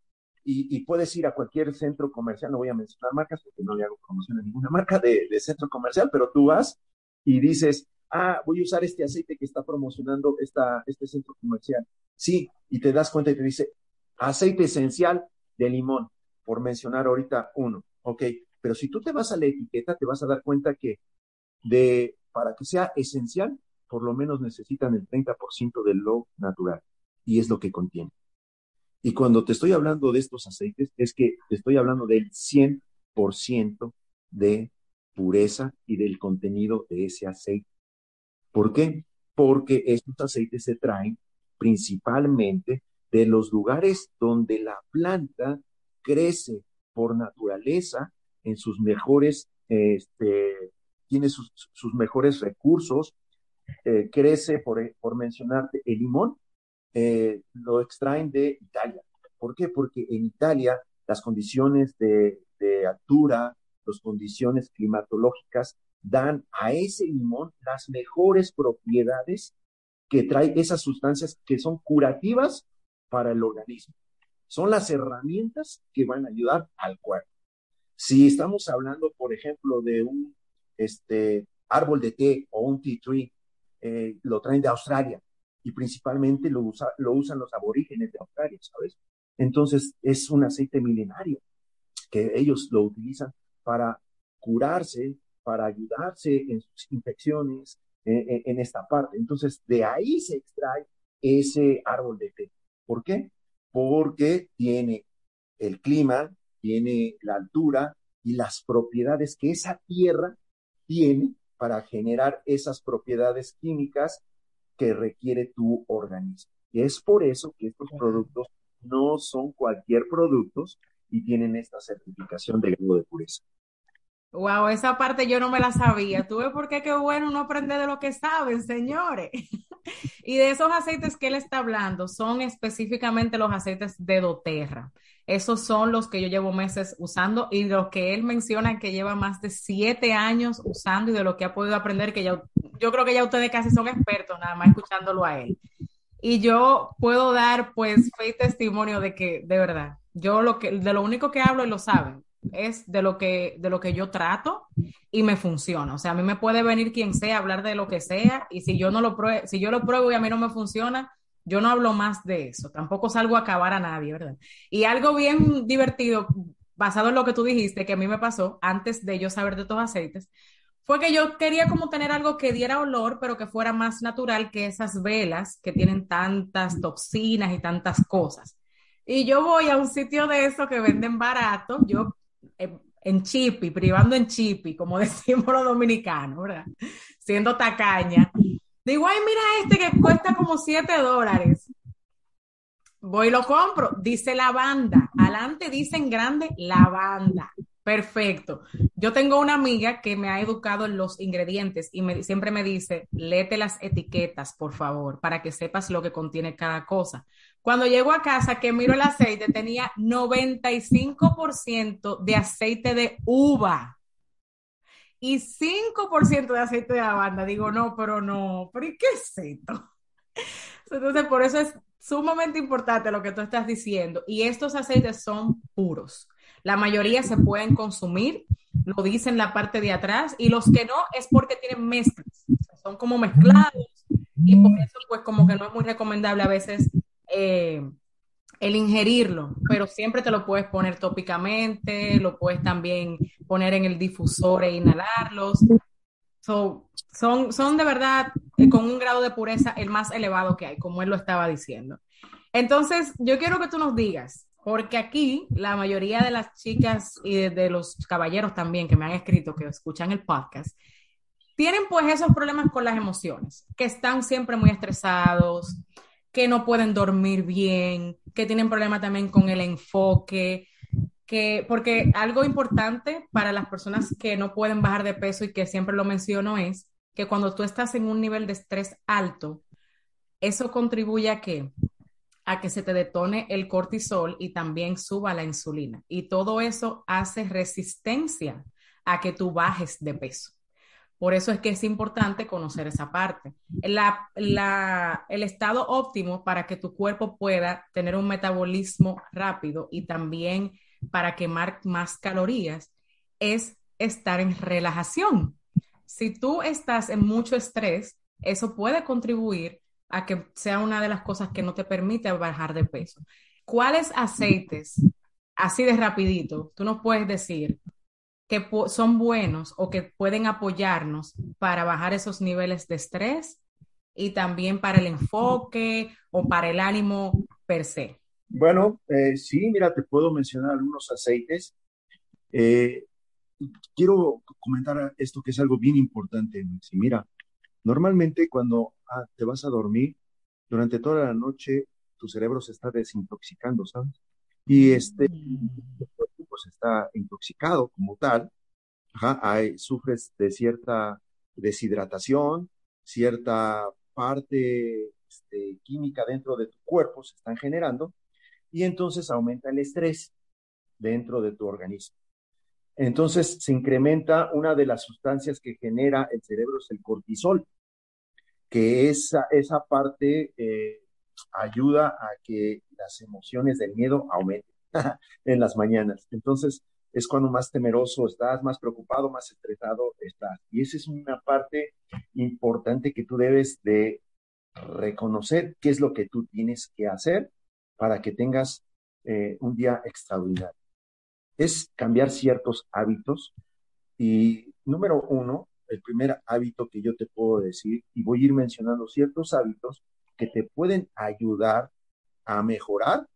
y, puedes ir a cualquier centro comercial, no voy a mencionar marcas porque no le hago promoción a ninguna marca de, de centro comercial, pero tú vas y dices, ah, voy a usar este aceite que está promocionando esta, este centro comercial. Sí, y te das cuenta y te dice, aceite esencial de limón, por mencionar ahorita uno, ¿ok? Pero si tú te vas a la etiqueta, te vas a dar cuenta que de, para que sea esencial, por lo menos necesitan el 30% de lo natural, y es lo que contiene. Y cuando te estoy hablando de estos aceites, es que te estoy hablando del 100% de pureza y del contenido de ese aceite. ¿Por qué? Porque estos aceites se traen principalmente de los lugares donde la planta crece por naturaleza en sus mejores, este, tiene sus, mejores recursos, eh, crece, por, por mencionarte, el limón, eh, lo extraen de Italia. ¿Por qué? Porque en Italia las condiciones de, de altura, las condiciones climatológicas dan a ese limón las mejores propiedades que trae esas sustancias que son curativas para el organismo. Son las herramientas que van a ayudar al cuerpo. Si estamos hablando, por ejemplo, de un este, árbol de té o un tea tree, eh, lo traen de Australia y principalmente lo, lo usan los aborígenes de Australia, ¿sabes? Entonces es un aceite milenario que ellos lo utilizan para curarse, para ayudarse en sus infecciones, en, esta parte. Entonces, de ahí se extrae ese árbol de té. ¿Por qué? Porque tiene el clima, tiene la altura y las propiedades que esa tierra tiene para generar esas propiedades químicas que requiere tu organismo. Y es por eso que estos productos no son cualquier productos y tienen esta certificación de grado de pureza. Wow, esa parte yo no me la sabía. Tú ves por qué qué bueno uno aprende de lo que saben, señores. y de esos aceites que él está hablando, son específicamente los aceites de doTERRA. Esos son los que yo llevo meses usando y los que él menciona que lleva más de siete años usando y de lo que ha podido aprender, que yo, yo creo que ya ustedes casi son expertos, nada más escuchándolo a él. Y yo puedo dar pues fe y testimonio de que, de verdad, yo lo que, de lo único que hablo y lo saben, es de lo que, de lo que yo trato y me funciona. O sea, a mí me puede venir quien sea, hablar de lo que sea, y si yo no lo pruebo, si yo lo pruebo y a mí no me funciona, yo no hablo más de eso. Tampoco salgo a acabar a nadie, ¿verdad? Y algo bien divertido, basado en lo que tú dijiste, que a mí me pasó antes de yo saber de estos aceites, fue que yo quería como tener algo que diera olor, pero que fuera más natural que esas velas que tienen tantas toxinas y tantas cosas. Y yo voy a un sitio de eso que venden barato, yo en chipi, privando en chipi, como decimos los dominicanos, ¿verdad? Siendo tacaña. Digo, ay, mira este que cuesta como 7 dólares. Voy y lo compro. Dice lavanda. Adelante dicen grande lavanda. Perfecto. Yo tengo una amiga que me ha educado en los ingredientes y me, siempre me dice, léete las etiquetas, por favor, para que sepas lo que contiene cada cosa. Cuando llego a casa, que miro el aceite, tenía 95% de aceite de uva y 5% de aceite de lavanda. Digo, no, pero no, pero ¿y qué es esto? Entonces, por eso es sumamente importante lo que tú estás diciendo. Y estos aceites son puros. La mayoría se pueden consumir, lo dice en la parte de atrás, y los que no es porque tienen mezclas, son como mezclados. Y por eso, pues, como que no es muy recomendable a veces eh, el ingerirlo, pero siempre te lo puedes poner tópicamente, lo puedes también poner en el difusor e inhalarlos. son, son de verdad eh, con un grado de pureza el más elevado que hay, como él lo estaba diciendo. Entonces, yo quiero que tú nos digas, porque aquí la mayoría de las chicas y de, de los caballeros también que me han escrito, que escuchan el podcast, tienen pues esos problemas con las emociones, que están siempre muy estresados, que no pueden dormir bien, que tienen problemas también con el enfoque, que, porque algo importante para las personas que no pueden bajar de peso y que siempre lo menciono es que cuando tú estás en un nivel de estrés alto, eso contribuye a que a que se te detone el cortisol y también suba la insulina. Y todo eso hace resistencia a que tú bajes de peso. Por eso es que es importante conocer esa parte. el estado óptimo para que tu cuerpo pueda tener un metabolismo rápido y también para quemar más calorías es estar en relajación. si tú estás en mucho estrés, eso puede contribuir a que sea una de las cosas que no te permite bajar de peso. ¿Cuáles aceites, así de rapidito, tú nos puedes decir que son buenos o que pueden apoyarnos para bajar esos niveles de estrés y también para el enfoque o para el ánimo per se? Bueno, eh, sí, mira, te puedo mencionar algunos aceites. Eh, quiero comentar esto que es algo bien importante, Mira, normalmente cuando ah, te vas a dormir, durante toda la noche tu cerebro se está desintoxicando, ¿sabes? Y este pues está intoxicado como tal, hay, sufres de cierta deshidratación, cierta parte este, química dentro de tu cuerpo se están generando y entonces aumenta el estrés dentro de tu organismo. Entonces se incrementa una de las sustancias que genera el cerebro, es el cortisol, que esa, esa parte eh, ayuda a que las emociones del miedo aumenten en las mañanas. Entonces es cuando más temeroso estás, más preocupado, más estresado estás. Y esa es una parte importante que tú debes de reconocer qué es lo que tú tienes que hacer para que tengas eh, un día extraordinario es cambiar ciertos hábitos. Y número uno, el primer hábito que yo te puedo decir, y voy a ir mencionando ciertos hábitos que te pueden ayudar a mejorar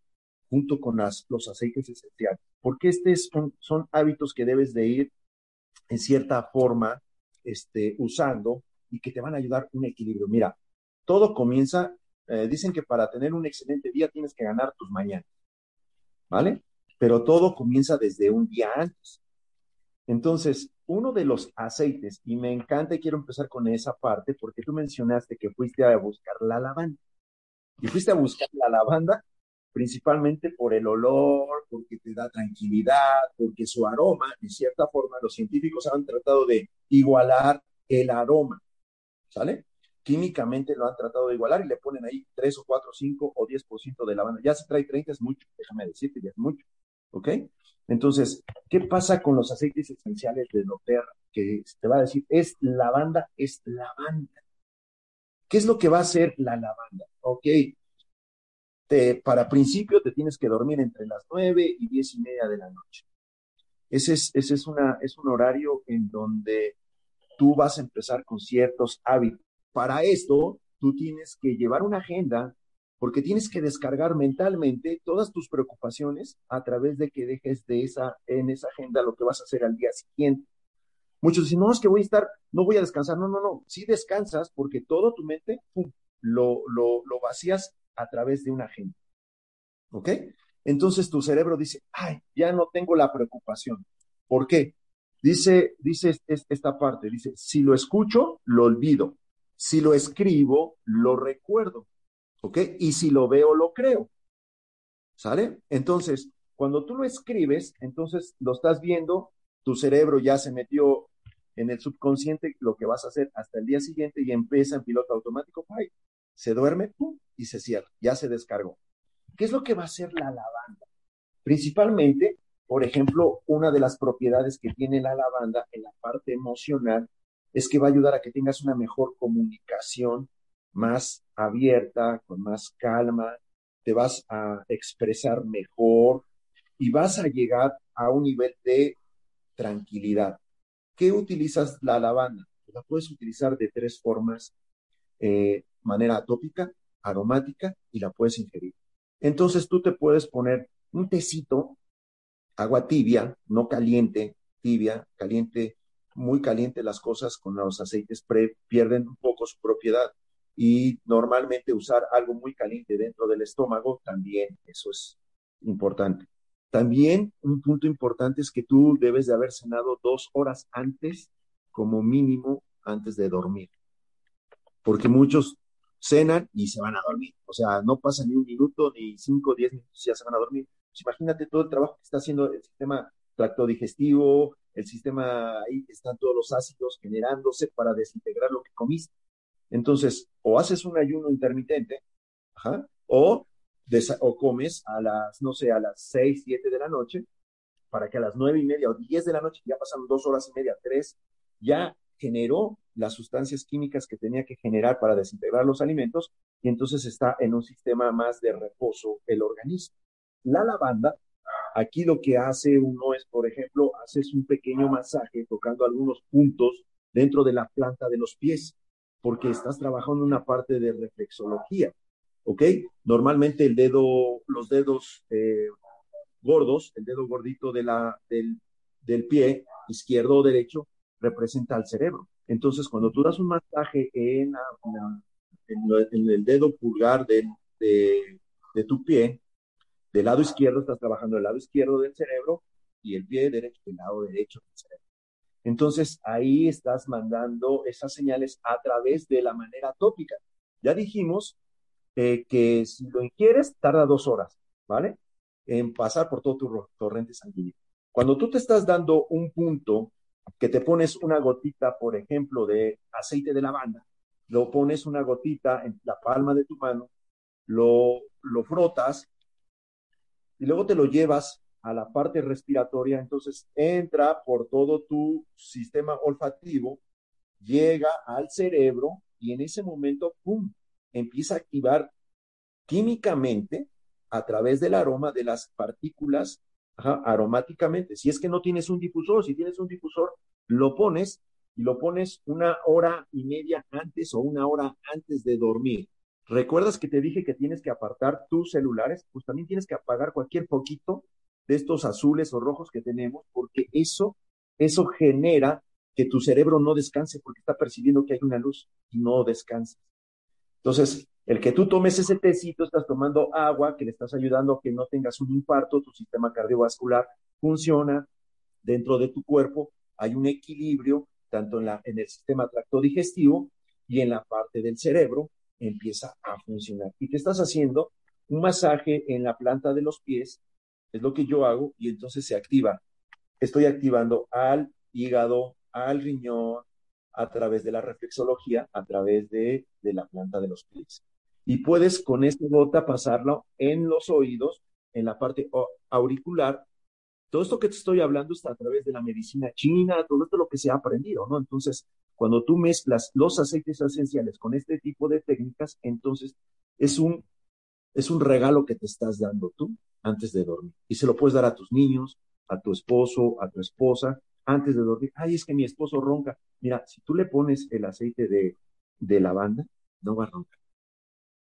junto con los aceites esenciales, porque estos son, hábitos que debes de ir en cierta forma este, usando y que te van a ayudar un equilibrio. Mira, todo comienza, eh, dicen que para tener un excelente día tienes que ganar tus mañanas, ¿vale? pero todo comienza desde un día antes. Entonces, uno de los aceites, y me encanta y quiero empezar con esa parte, porque tú mencionaste que fuiste a buscar la lavanda. Y fuiste a buscar la lavanda principalmente por el olor, porque te da tranquilidad, porque su aroma, de cierta forma, los científicos han tratado de igualar el aroma, ¿sale? Químicamente lo han tratado de igualar y le ponen ahí 3 o 4, 5 o 10% de lavanda. Ya se trae 30 es mucho, déjame decirte, ya es mucho. ¿Ok? Entonces, ¿qué pasa con los aceites esenciales de doTERRA? Que te va a decir, es lavanda, es lavanda. ¿Qué es lo que va a hacer la lavanda? Ok, para principio te tienes que dormir entre las nueve y diez y media de la noche. Ese es, ese es, una, es un horario en donde tú vas a empezar con ciertos hábitos. Para esto, tú tienes que llevar una agenda porque tienes que descargar mentalmente todas tus preocupaciones a través de que dejes de esa, en esa agenda lo que vas a hacer al día siguiente. Muchos dicen, no, es que voy a estar, no voy a descansar. No, no, no, sí descansas porque todo tu mente lo, lo, lo vacías a través de una agenda. ¿Ok? Entonces tu cerebro dice, ay, ya no tengo la preocupación. ¿Por qué? Dice, dice esta parte, dice, si lo escucho, lo olvido. Si lo escribo, lo recuerdo. ¿Ok? Y si lo veo, lo creo. ¿Sale? Entonces, cuando tú lo escribes, entonces lo estás viendo, tu cerebro ya se metió en el subconsciente lo que vas a hacer hasta el día siguiente y empieza en piloto automático, ¡ay! se duerme ¡pum! Y se cierra, ya se descargó. ¿Qué es lo que va a hacer la lavanda? Principalmente, por ejemplo, una de las propiedades que tiene la lavanda en la parte emocional es que va a ayudar a que tengas una mejor comunicación más abierta, con más calma, te vas a expresar mejor y vas a llegar a un nivel de tranquilidad. ¿Qué utilizas la lavanda? La puedes utilizar de tres formas, eh, manera atópica, aromática y la puedes ingerir. Entonces tú te puedes poner un tecito, agua tibia, no caliente, tibia, caliente, muy caliente las cosas con los aceites pierden un poco su propiedad y normalmente usar algo muy caliente dentro del estómago también, eso es importante. También un punto importante es que tú debes de haber cenado dos horas antes, como mínimo, antes de dormir. Porque muchos cenan y se van a dormir. O sea, no pasa ni un minuto, ni cinco, diez minutos, ya se van a dormir. Pues imagínate todo el trabajo que está haciendo el sistema tracto digestivo, el sistema, ahí están todos los ácidos generándose para desintegrar lo que comiste. Entonces, o haces un ayuno intermitente, o, o comes a las, no sé, a las 6, 7 de la noche, para que a las nueve y media o 10 de la noche, ya pasan dos horas y media, tres, ya generó las sustancias químicas que tenía que generar para desintegrar los alimentos y entonces está en un sistema más de reposo el organismo. La lavanda, aquí lo que hace uno es, por ejemplo, haces un pequeño masaje tocando algunos puntos dentro de la planta de los pies, porque estás trabajando una parte de reflexología, ¿ok? Normalmente el dedo, los dedos eh, gordos, el dedo gordito del pie, izquierdo o derecho, representa al cerebro. Entonces, cuando tú das un masaje en, el dedo pulgar de, tu pie, del lado izquierdo estás trabajando el lado izquierdo del cerebro y el pie derecho el lado derecho del cerebro. Entonces, ahí estás mandando esas señales a través de la manera tópica. Ya dijimos eh, que si lo ingieres, tarda dos horas, ¿vale? En pasar por todo tu torrente sanguíneo. Cuando tú te estás dando un punto que te pones una gotita, por ejemplo, de aceite de lavanda, lo pones una gotita en la palma de tu mano, lo, lo frotas y luego te lo llevas a la parte respiratoria, entonces entra por todo tu sistema olfativo, llega al cerebro y en ese momento, ¡pum!, empieza a activar químicamente a través del aroma de las partículas aromáticamente. Si es que no tienes un difusor, si tienes un difusor, lo pones y lo pones una hora y media antes o una hora antes de dormir. ¿Recuerdas que te dije que tienes que apartar tus celulares? Pues también tienes que apagar cualquier poquito de estos azules o rojos que tenemos, porque eso, eso genera que tu cerebro no descanse porque está percibiendo que hay una luz y no descansa. Entonces, el que tú tomes ese tecito, estás tomando agua que le estás ayudando a que no tengas un infarto, tu sistema cardiovascular funciona dentro de tu cuerpo, hay un equilibrio tanto en, el sistema tracto digestivo y en la parte del cerebro empieza a funcionar. Y te estás haciendo un masaje en la planta de los pies, es lo que yo hago, y entonces se activa. Estoy activando al hígado, al riñón, a través de la reflexología, a través de la planta de los pies y puedes con esta gota pasarlo en los oídos, en la parte auricular. Todo esto que te estoy hablando está a través de la medicina china, todo esto lo que se ha aprendido, ¿no? Entonces, cuando tú mezclas los aceites esenciales con este tipo de técnicas, entonces es un, es un regalo que te estás dando tú antes de dormir. Y se lo puedes dar a tus niños, a tu esposo, a tu esposa, antes de dormir. Ay, es que mi esposo ronca. Mira, si tú le pones el aceite de, de lavanda, no va a roncar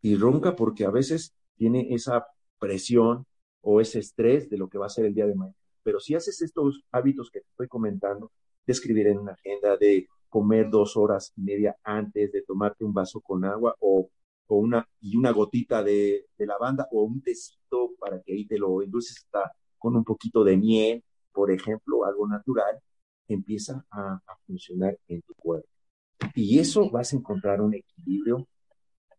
y ronca porque a veces tiene esa presión o ese estrés de lo que va a ser el día de mañana. Pero si haces estos hábitos que te estoy comentando, de escribir en una agenda, de comer dos horas y media antes, de tomarte un vaso con agua o, o una, y una gotita de, de, lavanda o un tecito para que ahí te lo endulces está con un poquito de miel, por ejemplo, algo natural, empieza a, a funcionar en tu cuerpo. Y eso vas a encontrar un equilibrio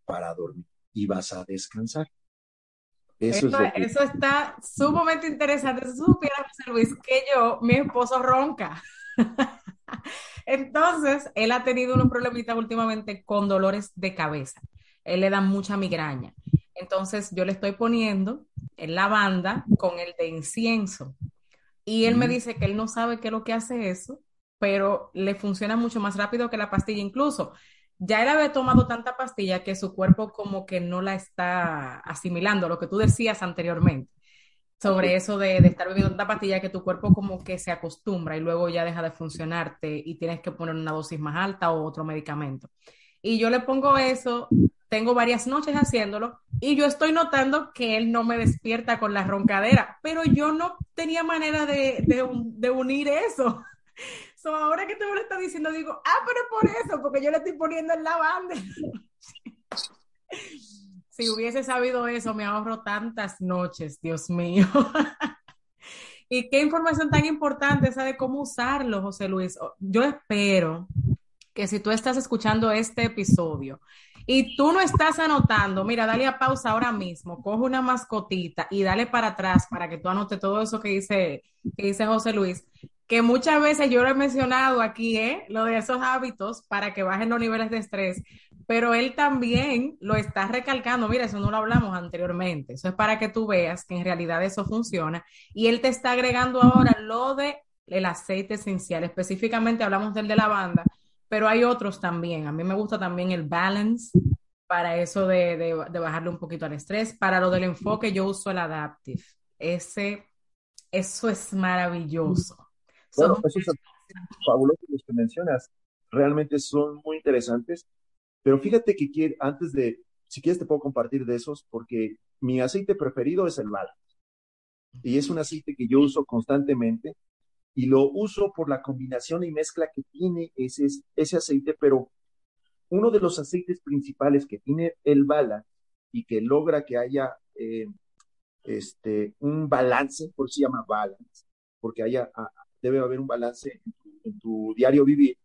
para dormir y vas a descansar. Eso, eso, está sumamente interesante. Si supiera, José Luis, que yo, mi esposo ronca. Entonces, él ha tenido unos problemitas últimamente con dolores de cabeza. Él le da mucha migraña. Entonces, yo le estoy poniendo en la banda con el de incienso. Y él me dice que él no sabe qué es lo que hace eso, pero le funciona mucho más rápido que la pastilla. Incluso ya él había tomado tanta pastilla que su cuerpo como que no la está asimilando, lo que tú decías anteriormente, sobre eso de, estar bebiendo tanta pastilla que tu cuerpo como que se acostumbra y luego ya deja de funcionarte y tienes que poner una dosis más alta o otro medicamento. Y yo le pongo eso, tengo varias noches haciéndolo y yo estoy notando que él no me despierta con la roncadera, pero yo no tenía manera de, de unir eso ahora que tú me lo estás diciendo, digo, ah, pero por eso, porque yo le estoy poniendo en la banda. si hubiese sabido eso, me ahorro tantas noches, Dios mío. y qué información tan importante esa de cómo usarlo, José Luis. Yo espero que si tú estás escuchando este episodio y tú no estás anotando, mira, dale a pausa ahora mismo, coge una mascotita y dale para atrás para que tú anotes todo eso que dice, que dice José Luis que muchas veces yo lo he mencionado aquí, ¿eh? lo de esos hábitos para que bajen los niveles de estrés, pero él también lo está recalcando, mira, eso no lo hablamos anteriormente, eso es para que tú veas que en realidad eso funciona y él te está agregando ahora lo de el aceite esencial, específicamente hablamos del de lavanda, pero hay otros también. A mí me gusta también el balance para eso de, de, bajarle un poquito al estrés. Para lo del enfoque, yo uso el adaptive. Ese, eso es maravilloso. Bueno, esos fabulosos los que mencionas. Realmente son muy interesantes. Pero fíjate que quiere, antes de, si quieres te puedo compartir de esos, porque mi aceite preferido es el balance. Y es un aceite que yo uso constantemente y lo uso por la combinación y mezcla que tiene ese, ese aceite, pero uno de los aceites principales que tiene el bala y que logra que haya eh, este, un balance, por eso se llama balance, porque haya, debe haber un balance en tu, diario vivir,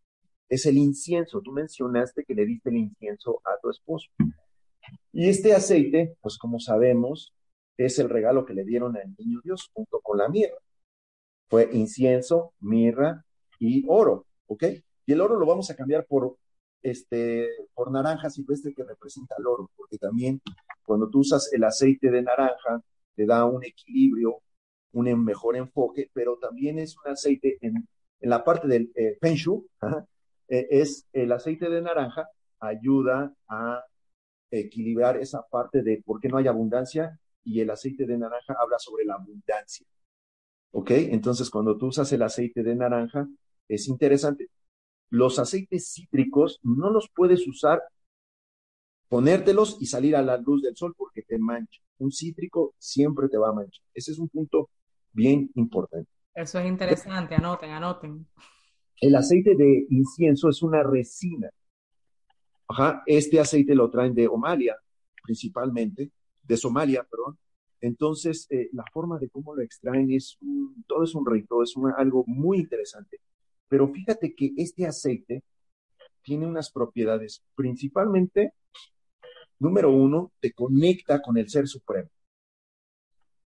es el incienso. Tú mencionaste que le diste el incienso a tu esposo. Y este aceite, pues como sabemos, es el regalo que le dieron al niño Dios junto con la mirra. Fue incienso, mirra y oro, ¿ok? Y el oro lo vamos a cambiar por este, por naranja silvestre que representa el oro, porque también cuando tú usas el aceite de naranja, te da un equilibrio, un mejor enfoque, pero también es un aceite en, la parte del eh, eh, es el aceite de naranja, ayuda a equilibrar esa parte de por qué no hay abundancia y el aceite de naranja habla sobre la abundancia. ¿Ok? Entonces, cuando tú usas el aceite de naranja, es interesante. Los aceites cítricos no los puedes usar, ponértelos y salir a la luz del sol porque te mancha. Un cítrico siempre te va a manchar. Ese es un punto bien importante. Eso es interesante, anoten, anoten. El aceite de incienso es una resina. Ajá, este aceite lo traen de Omalia, principalmente, de Somalia, perdón. Entonces, eh, la forma de cómo lo extraen es todo es un rito, es algo muy interesante. Pero fíjate que este aceite tiene unas propiedades, principalmente, número uno, te conecta con el Ser Supremo.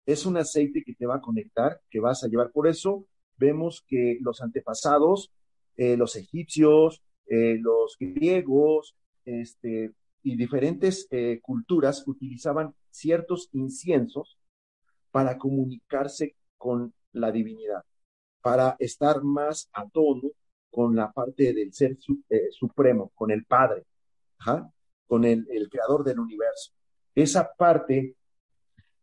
Es un aceite que te va a conectar, que vas a llevar. Por eso vemos que los antepasados, eh, los egipcios, eh, los griegos, este, y diferentes eh, culturas utilizaban ciertos inciensos para comunicarse con la divinidad para estar más a tono con la parte del ser supremo, con el Padre, con el, creador del universo. Esa parte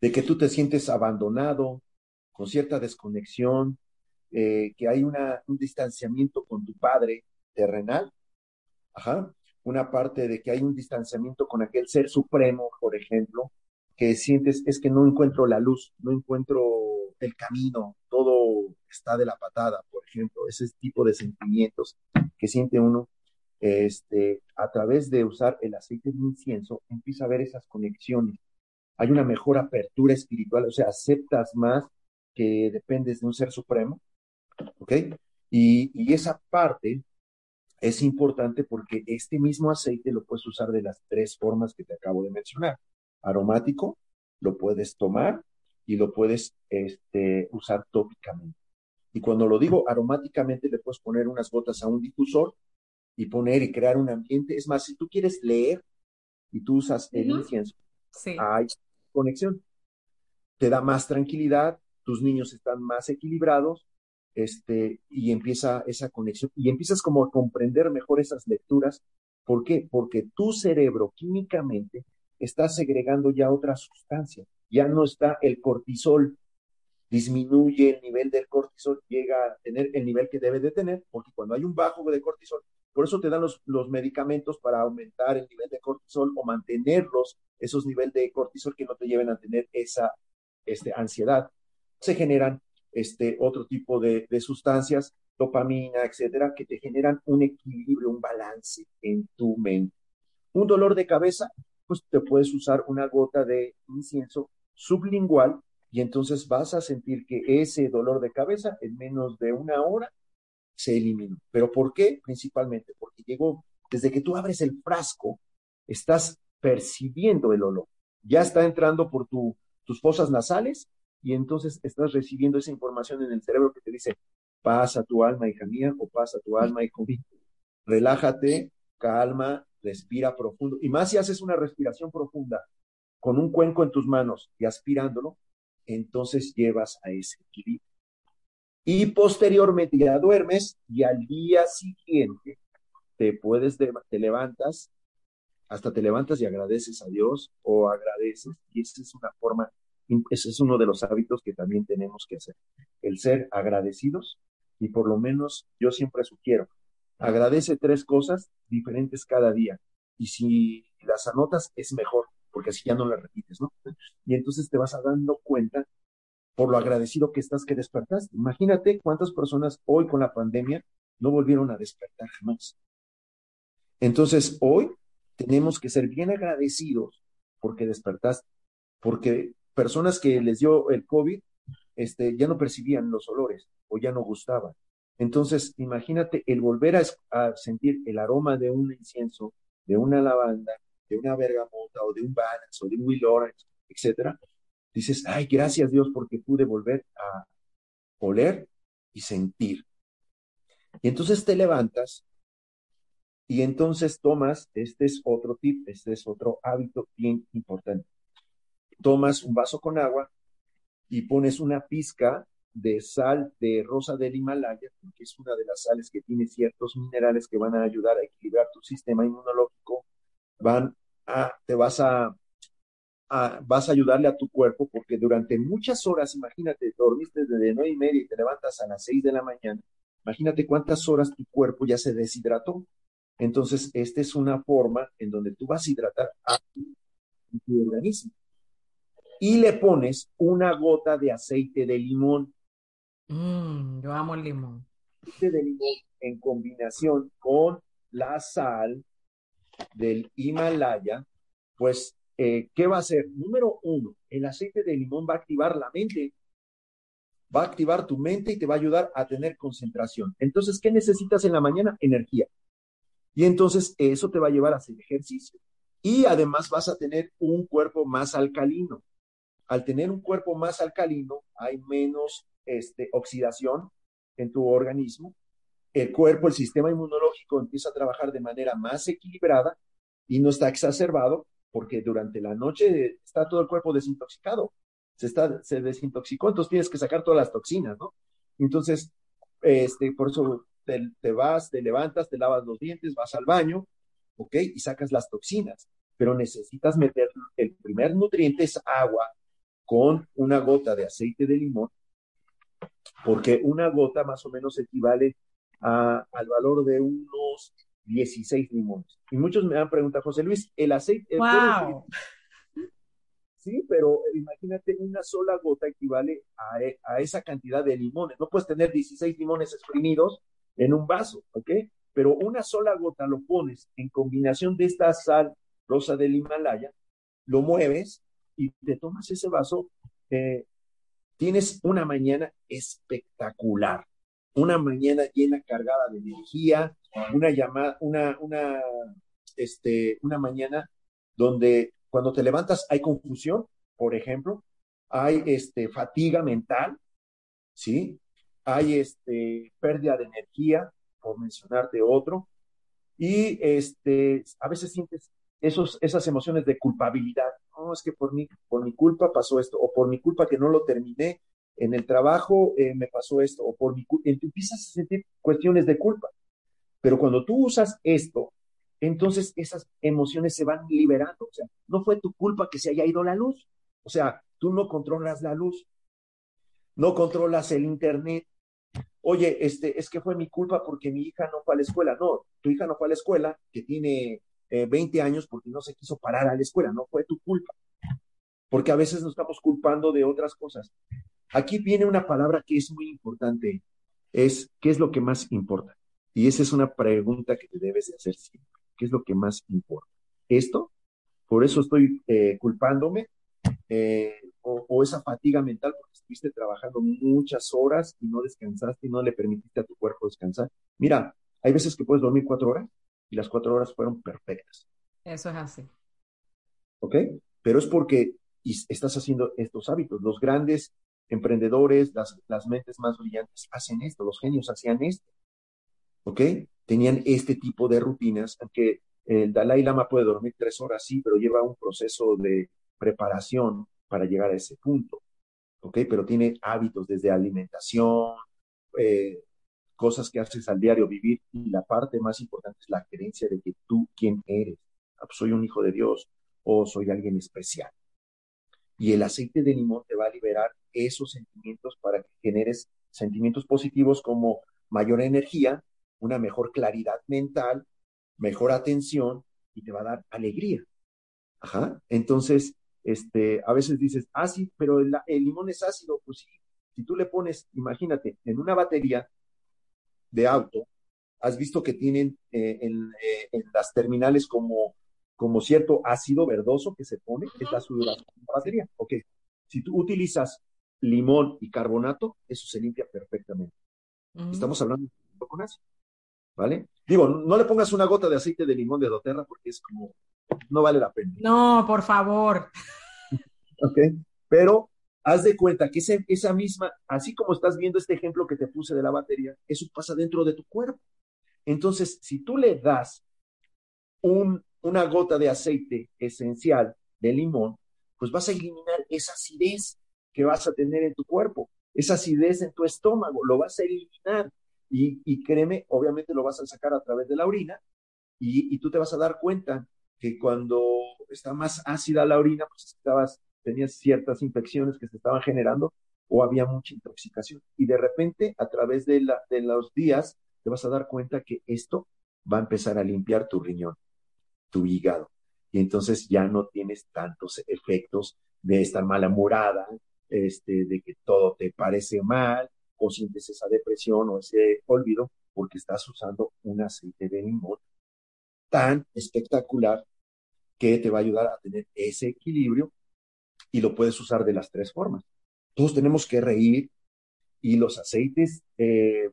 de que tú te sientes abandonado, con cierta desconexión, eh, que hay una, un distanciamiento con tu Padre terrenal, una parte de que hay un distanciamiento con aquel ser supremo, por ejemplo, que sientes es que no encuentro la luz, no encuentro el camino, todo está de la patada, por ejemplo, ese tipo de sentimientos que siente uno, este, a través de usar el aceite de incienso, empieza a ver esas conexiones. Hay una mejor apertura espiritual, o sea, aceptas más que dependes de un ser supremo, ¿ok? Y, y esa parte es importante porque este mismo aceite lo puedes usar de las tres formas que te acabo de mencionar. Aromático, lo puedes tomar y lo puedes este, usar tópicamente. Y cuando lo digo aromáticamente, le puedes poner unas gotas a un difusor y poner y crear un ambiente. Es más, si tú quieres leer y tú usas el incienso, hay conexión. Te da más tranquilidad, tus niños están más equilibrados, este, y empieza esa conexión, y empiezas como a comprender mejor esas lecturas. ¿Por qué? Porque tu cerebro químicamente está segregando ya otra sustancia. Ya no está el cortisol disminuye el nivel del cortisol, llega a tener el nivel que debe de tener, porque cuando hay un bajo de cortisol, por eso te dan los, los medicamentos para aumentar el nivel de cortisol o mantenerlos, esos niveles de cortisol que no te lleven a tener esa este, ansiedad. Se generan este, otro tipo de, de sustancias, dopamina, etcétera, que te generan un equilibrio, un balance en tu mente. Un dolor de cabeza, pues te puedes usar una gota de incienso sublingual y entonces vas a sentir que ese dolor de cabeza en menos de una hora se eliminó. ¿Pero por qué? Principalmente porque llegó, desde que tú abres el frasco, estás percibiendo el olor. Ya está entrando por tus fosas nasales y entonces estás recibiendo esa información en el cerebro que te dice, pasa tu alma, hija mía, o pasa tu alma, hijo mío. Relájate, calma, respira profundo. Y más si haces una respiración profunda con un cuenco en tus manos y aspirándolo, entonces llevas a ese equilibrio. Y posteriormente ya duermes y al día siguiente te puedes, te levantas, hasta te levantas y agradeces a Dios o agradeces, y esa es una forma, ese es uno de los hábitos que también tenemos que hacer, el ser agradecidos y por lo menos yo siempre sugiero, agradece tres cosas diferentes cada día y si las anotas es mejor, porque así ya no las repites, ¿no? Y entonces te vas dando cuenta por lo agradecido que estás que despertaste. Imagínate cuántas personas hoy con la pandemia no volvieron a despertar jamás. Entonces, hoy tenemos que ser bien agradecidos porque despertaste, porque personas que les dio el COVID este, ya no percibían los olores o ya no gustaban. Entonces, imagínate el volver a, sentir el aroma de un incienso, de una lavanda, de una bergamota o de un balance o de un will orange, etcétera. Dices, ay, gracias Dios porque pude volver a oler y sentir. Y entonces te levantas y entonces tomas, este es otro tip, este es otro hábito bien importante. Tomas un vaso con agua y pones una pizca de sal de rosa del Himalaya, que es una de las sales que tiene ciertos minerales que van a ayudar a equilibrar tu sistema inmunológico, van a, te vas a, a, vas a ayudarle a tu cuerpo, porque durante muchas horas, imagínate, dormiste desde nueve y media y te levantas a las seis de la mañana, imagínate cuántas horas tu cuerpo ya se deshidrató. Entonces, esta es una forma en donde tú vas a hidratar a tu organismo. Y le pones una gota de aceite de limón. Mm, yo amo el limón. Aceite de limón en combinación con la sal del Himalaya, pues, eh, ¿qué va a hacer? Número uno, el aceite de limón va a activar la mente, va a activar tu mente y te va a ayudar a tener concentración. Entonces, ¿qué necesitas en la mañana? Energía. Y entonces eso te va a llevar a hacer ejercicio. Y además vas a tener un cuerpo más alcalino. Al tener un cuerpo más alcalino, hay menos este, oxidación en tu organismo. El cuerpo, el sistema inmunológico empieza a trabajar de manera más equilibrada y no está exacerbado porque durante la noche está todo el cuerpo desintoxicado. Se, está, se desintoxicó, entonces tienes que sacar todas las toxinas, ¿no? Entonces, este, por eso te, vas, te levantas, te lavas los dientes, vas al baño, ¿ok? Y sacas las toxinas, pero necesitas meter, el primer nutriente es agua con una gota de aceite de limón, porque una gota más o menos equivale al valor de unos 16 limones. Y muchos me han preguntado, José Luis, el aceite... Wow. Sí, pero imagínate, una sola gota equivale a, a, esa cantidad de limones. No puedes tener 16 limones exprimidos en un vaso, ¿ok? Pero una sola gota lo pones en combinación de esta sal rosa del Himalaya, lo mueves y te tomas ese vaso. Eh, tienes una mañana espectacular, una mañana llena, cargada de energía, una llamada, una, una, este, una mañana donde cuando te levantas hay confusión, por ejemplo, hay este, fatiga mental, ¿sí? hay este, pérdida de energía, por mencionarte otro, y este, a veces sientes esos, esas emociones de culpabilidad. No, es que por mi, por mi culpa pasó esto, o por mi culpa que no lo terminé en el trabajo eh, me pasó esto, o por mi culpa, empiezas a sentir cuestiones de culpa. Pero cuando tú usas esto, entonces esas emociones se van liberando. O sea, no fue tu culpa que se haya ido la luz. O sea, tú no controlas la luz, no controlas el internet, oye, este, es que fue mi culpa porque mi hija no fue a la escuela. No, tu hija no fue a la escuela, que tiene 20 eh, años porque no se quiso parar a la escuela, no fue tu culpa. Porque a veces nos estamos culpando de otras cosas. Aquí viene una palabra que es muy importante, es ¿qué es lo que más importa? Y esa es una pregunta que te debes de hacer siempre. ¿Qué es lo que más importa? ¿Esto? Por eso estoy eh, culpándome. Eh, o, esa fatiga mental porque estuviste trabajando muchas horas y no descansaste y no le permitiste a tu cuerpo descansar. Mira, hay veces que puedes dormir cuatro horas y las cuatro horas fueron perfectas. Eso es así. ¿Ok? Pero es porque estás haciendo estos hábitos. Los grandes emprendedores, las, las mentes más brillantes hacen esto, los genios hacían esto. ¿Ok? Tenían este tipo de rutinas, aunque el Dalai Lama puede dormir tres horas, sí, pero lleva un proceso de preparación para llegar a ese punto, ¿ok? Pero tiene hábitos desde alimentación, eh, cosas que haces al diario vivir y la parte más importante es la creencia de que tú quién eres. Ah, pues, soy un hijo de Dios o soy alguien especial. Y el aceite de limón te va a liberar esos sentimientos para que generes sentimientos positivos como mayor energía, una mejor claridad mental, mejor atención y te va a dar alegría. Ajá. Entonces, este, a veces dices, ah, sí, pero el, limón es ácido. Pues sí, si tú le pones, imagínate, en una batería de auto, has visto que tienen eh, eh, en, las terminales como, como cierto ácido verdoso que se pone, es la sudoración de la batería. Ok, si tú utilizas limón y carbonato, eso se limpia perfectamente. Estamos hablando de con ácido, ¿vale? Digo, no le pongas una gota de aceite de limón de doTERRA porque es como, no vale la pena. No, por favor. ok, pero haz de cuenta que esa misma, así como estás viendo este ejemplo que te puse de la batería, eso pasa dentro de tu cuerpo. Entonces, si tú le das un, una gota de aceite esencial de limón, pues vas a eliminar esa acidez que vas a tener en tu cuerpo, esa acidez en tu estómago, lo vas a eliminar. Y, y créeme, obviamente lo vas a sacar a través de la orina y, tú te vas a dar cuenta que cuando está más ácida la orina, pues estabas tenías ciertas infecciones que se estaban generando o había mucha intoxicación. Y de repente, a través de, la, de los días, te vas a dar cuenta que esto va a empezar a limpiar tu riñón, tu hígado. Y entonces ya no tienes tantos efectos de estar morada, este, de que todo te parece mal, o sientes esa depresión o ese olvido, porque estás usando un aceite de limón tan espectacular que te va a ayudar a tener ese equilibrio y lo puedes usar de las tres formas. Todos tenemos que reír y los aceites, eh,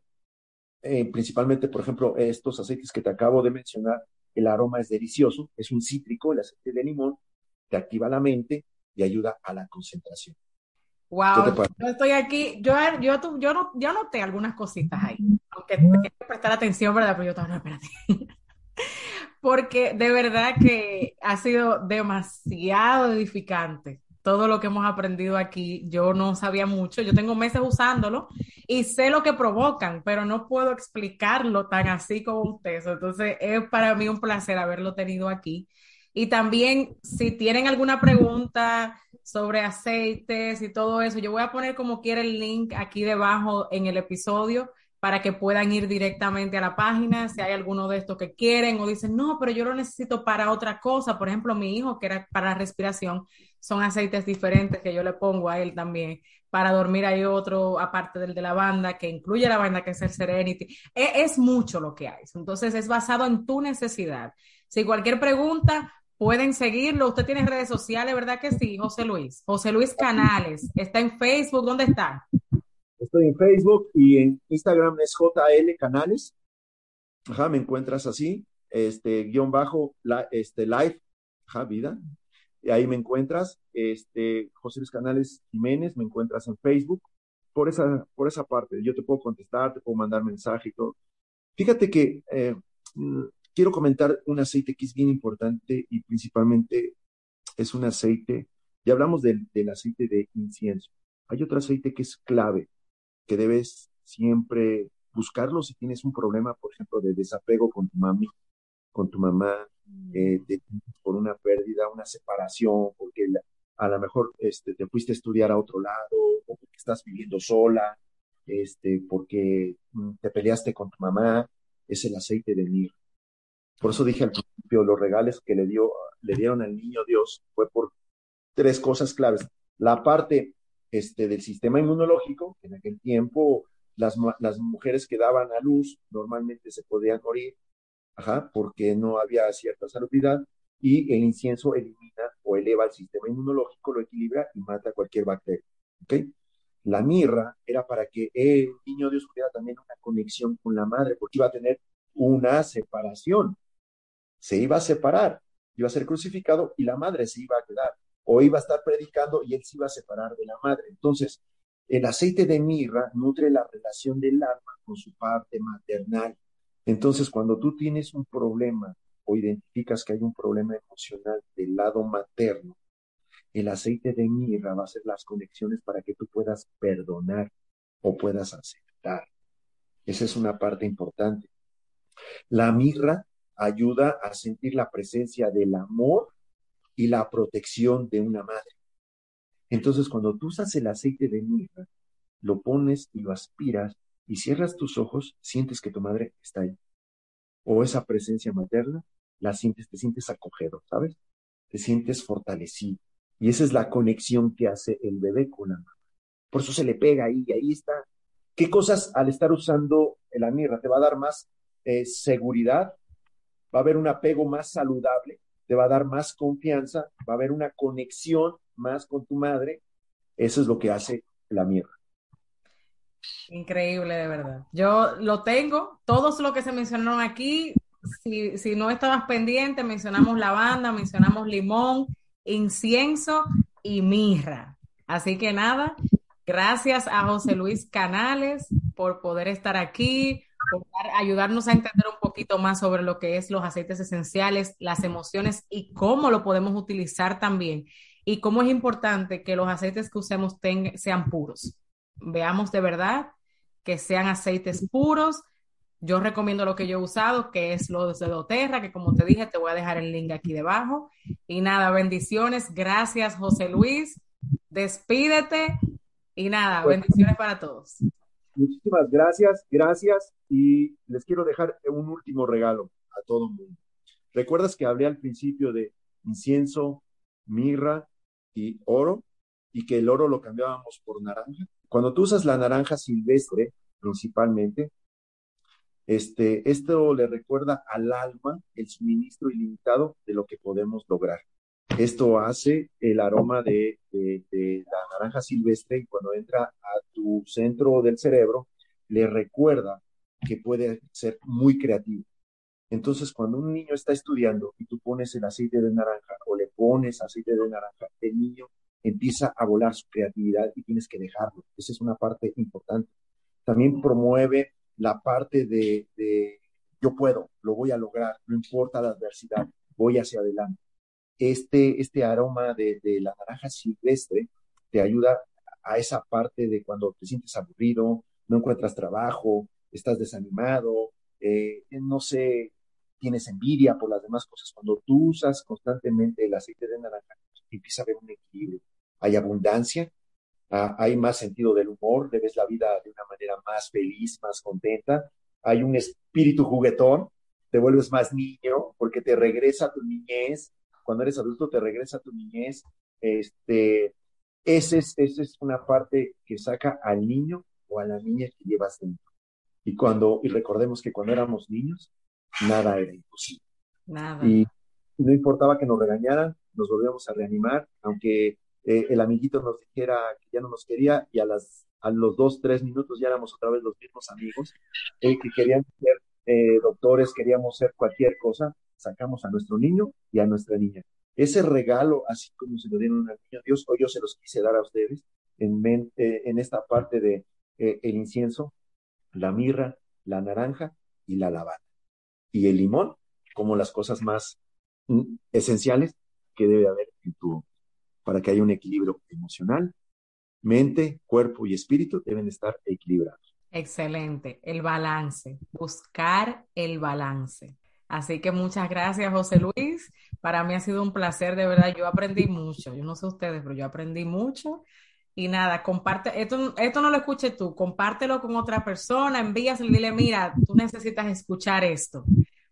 eh, principalmente, por ejemplo, estos aceites que te acabo de mencionar, el aroma es delicioso, es un cítrico, el aceite de limón, te activa la mente y ayuda a la concentración. Wow, yo estoy aquí, yo, yo, yo, no, yo noté algunas cositas ahí, aunque tengo que prestar atención, ¿verdad? Pero yo estaba, no, espérate. Porque de verdad que ha sido demasiado edificante todo lo que hemos aprendido aquí. Yo no sabía mucho, yo tengo meses usándolo y sé lo que provocan, pero no puedo explicarlo tan así como ustedes. Entonces es para mí un placer haberlo tenido aquí. Y también, si tienen alguna pregunta sobre aceites y todo eso, yo voy a poner como quiera el link aquí debajo en el episodio para que puedan ir directamente a la página si hay alguno de estos que quieren o dicen, no, pero yo lo necesito para otra cosa. Por ejemplo, mi hijo, que era para respiración, son aceites diferentes que yo le pongo a él también. Para dormir hay otro, aparte del de la banda, que incluye la banda, que es el Serenity. E, es, mucho lo que hay. Entonces, es basado en tu necesidad. Si cualquier pregunta, pueden seguirlo. Usted tiene redes sociales, ¿verdad que sí, José Luis? José Luis Canales. Está en Facebook. ¿Dónde está? Estoy en Facebook y en Instagram es JL Canales. Ajá, me encuentras así. Este, guion bajo, la, este, live, ajá, vida ahí me encuentras, este, José Luis Canales Jiménez, me encuentras en Facebook, por esa, por esa parte, yo te puedo contestar, te puedo mandar mensaje y todo. Fíjate que eh, mm, quiero comentar un aceite que es bien importante y principalmente es un aceite, ya hablamos del, del aceite de incienso, hay otro aceite que es clave, que debes siempre buscarlo si tienes un problema, por ejemplo, de desapego con tu mami, con tu mamá, eh, por una pérdida, una separación, porque a lo mejor este, te fuiste a estudiar a otro lado, o porque estás viviendo sola, este, porque mm, te peleaste con tu mamá, es el aceite de mirra. Por eso dije al principio, los regales que le, dio, le dieron al niño Dios fue por tres cosas claves. La parte este, del sistema inmunológico, en aquel tiempo las, las mujeres que daban a luz normalmente se podían morir Ajá, porque no había cierta salubridad y el incienso elimina o eleva el sistema inmunológico, lo equilibra y mata cualquier bacteria. ¿okay? La mirra era para que el niño Dios tuviera también una conexión con la madre, porque iba a tener una separación. Se iba a separar, iba a ser crucificado y la madre se iba a quedar. O iba a estar predicando y él se iba a separar de la madre. Entonces, el aceite de mirra nutre la relación del alma con su parte maternal. Entonces, cuando tú tienes un problema o identificas que hay un problema emocional del lado materno, el aceite de mirra va a hacer las conexiones para que tú puedas perdonar o puedas aceptar. Esa es una parte importante. La mirra ayuda a sentir la presencia del amor y la protección de una madre. Entonces, cuando tú usas el aceite de mirra, lo pones y lo aspiras y cierras tus ojos, sientes que tu madre está ahí. O esa presencia materna, la sientes, te sientes acogido, ¿sabes? Te sientes fortalecido. Y esa es la conexión que hace el bebé con la mamá. Por eso se le pega ahí, y ahí está. ¿Qué cosas al estar usando la mirra te va a dar más eh, seguridad? Va a haber un apego más saludable, te va a dar más confianza, va a haber una conexión más con tu madre. Eso es lo que hace la mirra. Increíble, de verdad. Yo lo tengo, todos lo que se mencionaron aquí, si, si no estabas pendiente, mencionamos lavanda, mencionamos limón, incienso y mirra. Así que nada, gracias a José Luis Canales por poder estar aquí, ayudarnos a entender un poquito más sobre lo que es los aceites esenciales, las emociones y cómo lo podemos utilizar también y cómo es importante que los aceites que usemos sean puros. Veamos de verdad que sean aceites puros. Yo recomiendo lo que yo he usado, que es lo de doTERRA, que como te dije, te voy a dejar el link aquí debajo. Y nada, bendiciones. Gracias, José Luis. Despídete. Y nada, bendiciones para todos. Muchísimas gracias, gracias. Y les quiero dejar un último regalo a todo el mundo. ¿Recuerdas que hablé al principio de incienso, mirra y oro? Y que el oro lo cambiábamos por naranja. Cuando tú usas la naranja silvestre, principalmente, este, esto le recuerda al alma el suministro ilimitado de lo que podemos lograr. Esto hace el aroma de, la naranja silvestre y cuando entra a tu centro del cerebro, le recuerda que puede ser muy creativo. Entonces, cuando un niño está estudiando y tú pones el aceite de naranja o le pones aceite de naranja, el niño empieza a volar su creatividad y tienes que dejarlo. Esa es una parte importante. También promueve la parte de, de yo puedo, lo voy a lograr, no importa la adversidad, voy hacia adelante este, este aroma de, la naranja silvestre te ayuda a esa parte de cuando te sientes aburrido, no encuentras trabajo, estás desanimado, eh, no sé, tienes envidia por las demás cosas. Cuando tú usas constantemente el aceite de naranja, empieza a haber un equilibrio. Hay abundancia, ah, hay más sentido del humor, le ves la vida de una manera más feliz, más contenta. Hay un espíritu juguetón, te vuelves más niño porque te regresa tu niñez, cuando eres adulto te regresa tu niñez. Este, esa es, es una parte que saca al niño o a la niña que llevas dentro. Y cuando, y recordemos que cuando éramos niños, nada era imposible. Nada. Y no importaba que nos regañaran, nos volvíamos a reanimar, aunque eh, el amiguito nos dijera que ya no nos quería y a, las, a los dos, tres minutos ya éramos otra vez los mismos amigos, eh, que querían ser eh, doctores, queríamos ser cualquier cosa, sacamos a nuestro niño y a nuestra niña. Ese regalo, así como se lo dieron al niño Dios, hoy yo se los quise dar a ustedes en, eh, en esta parte de eh, el incienso, la mirra, la naranja y la lavanda. Y el limón como las cosas más mm, esenciales que debe haber en tu para que haya un equilibrio emocional, mente, cuerpo y espíritu deben estar equilibrados. Excelente, el balance, buscar el balance. Así que muchas gracias, José Luis. Para mí ha sido un placer, de verdad. Yo aprendí mucho. Yo no sé ustedes, pero yo aprendí mucho. Y nada, comparte, esto, esto no lo escuches tú, compártelo con otra persona, envíaselo y dile, mira, tú necesitas escuchar esto,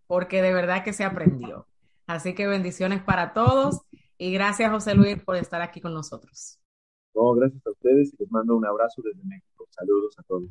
porque de verdad que se aprendió. Así que bendiciones para todos y gracias, José Luis, por estar aquí con nosotros. No, gracias a ustedes y les mando un abrazo desde México. Saludos a todos.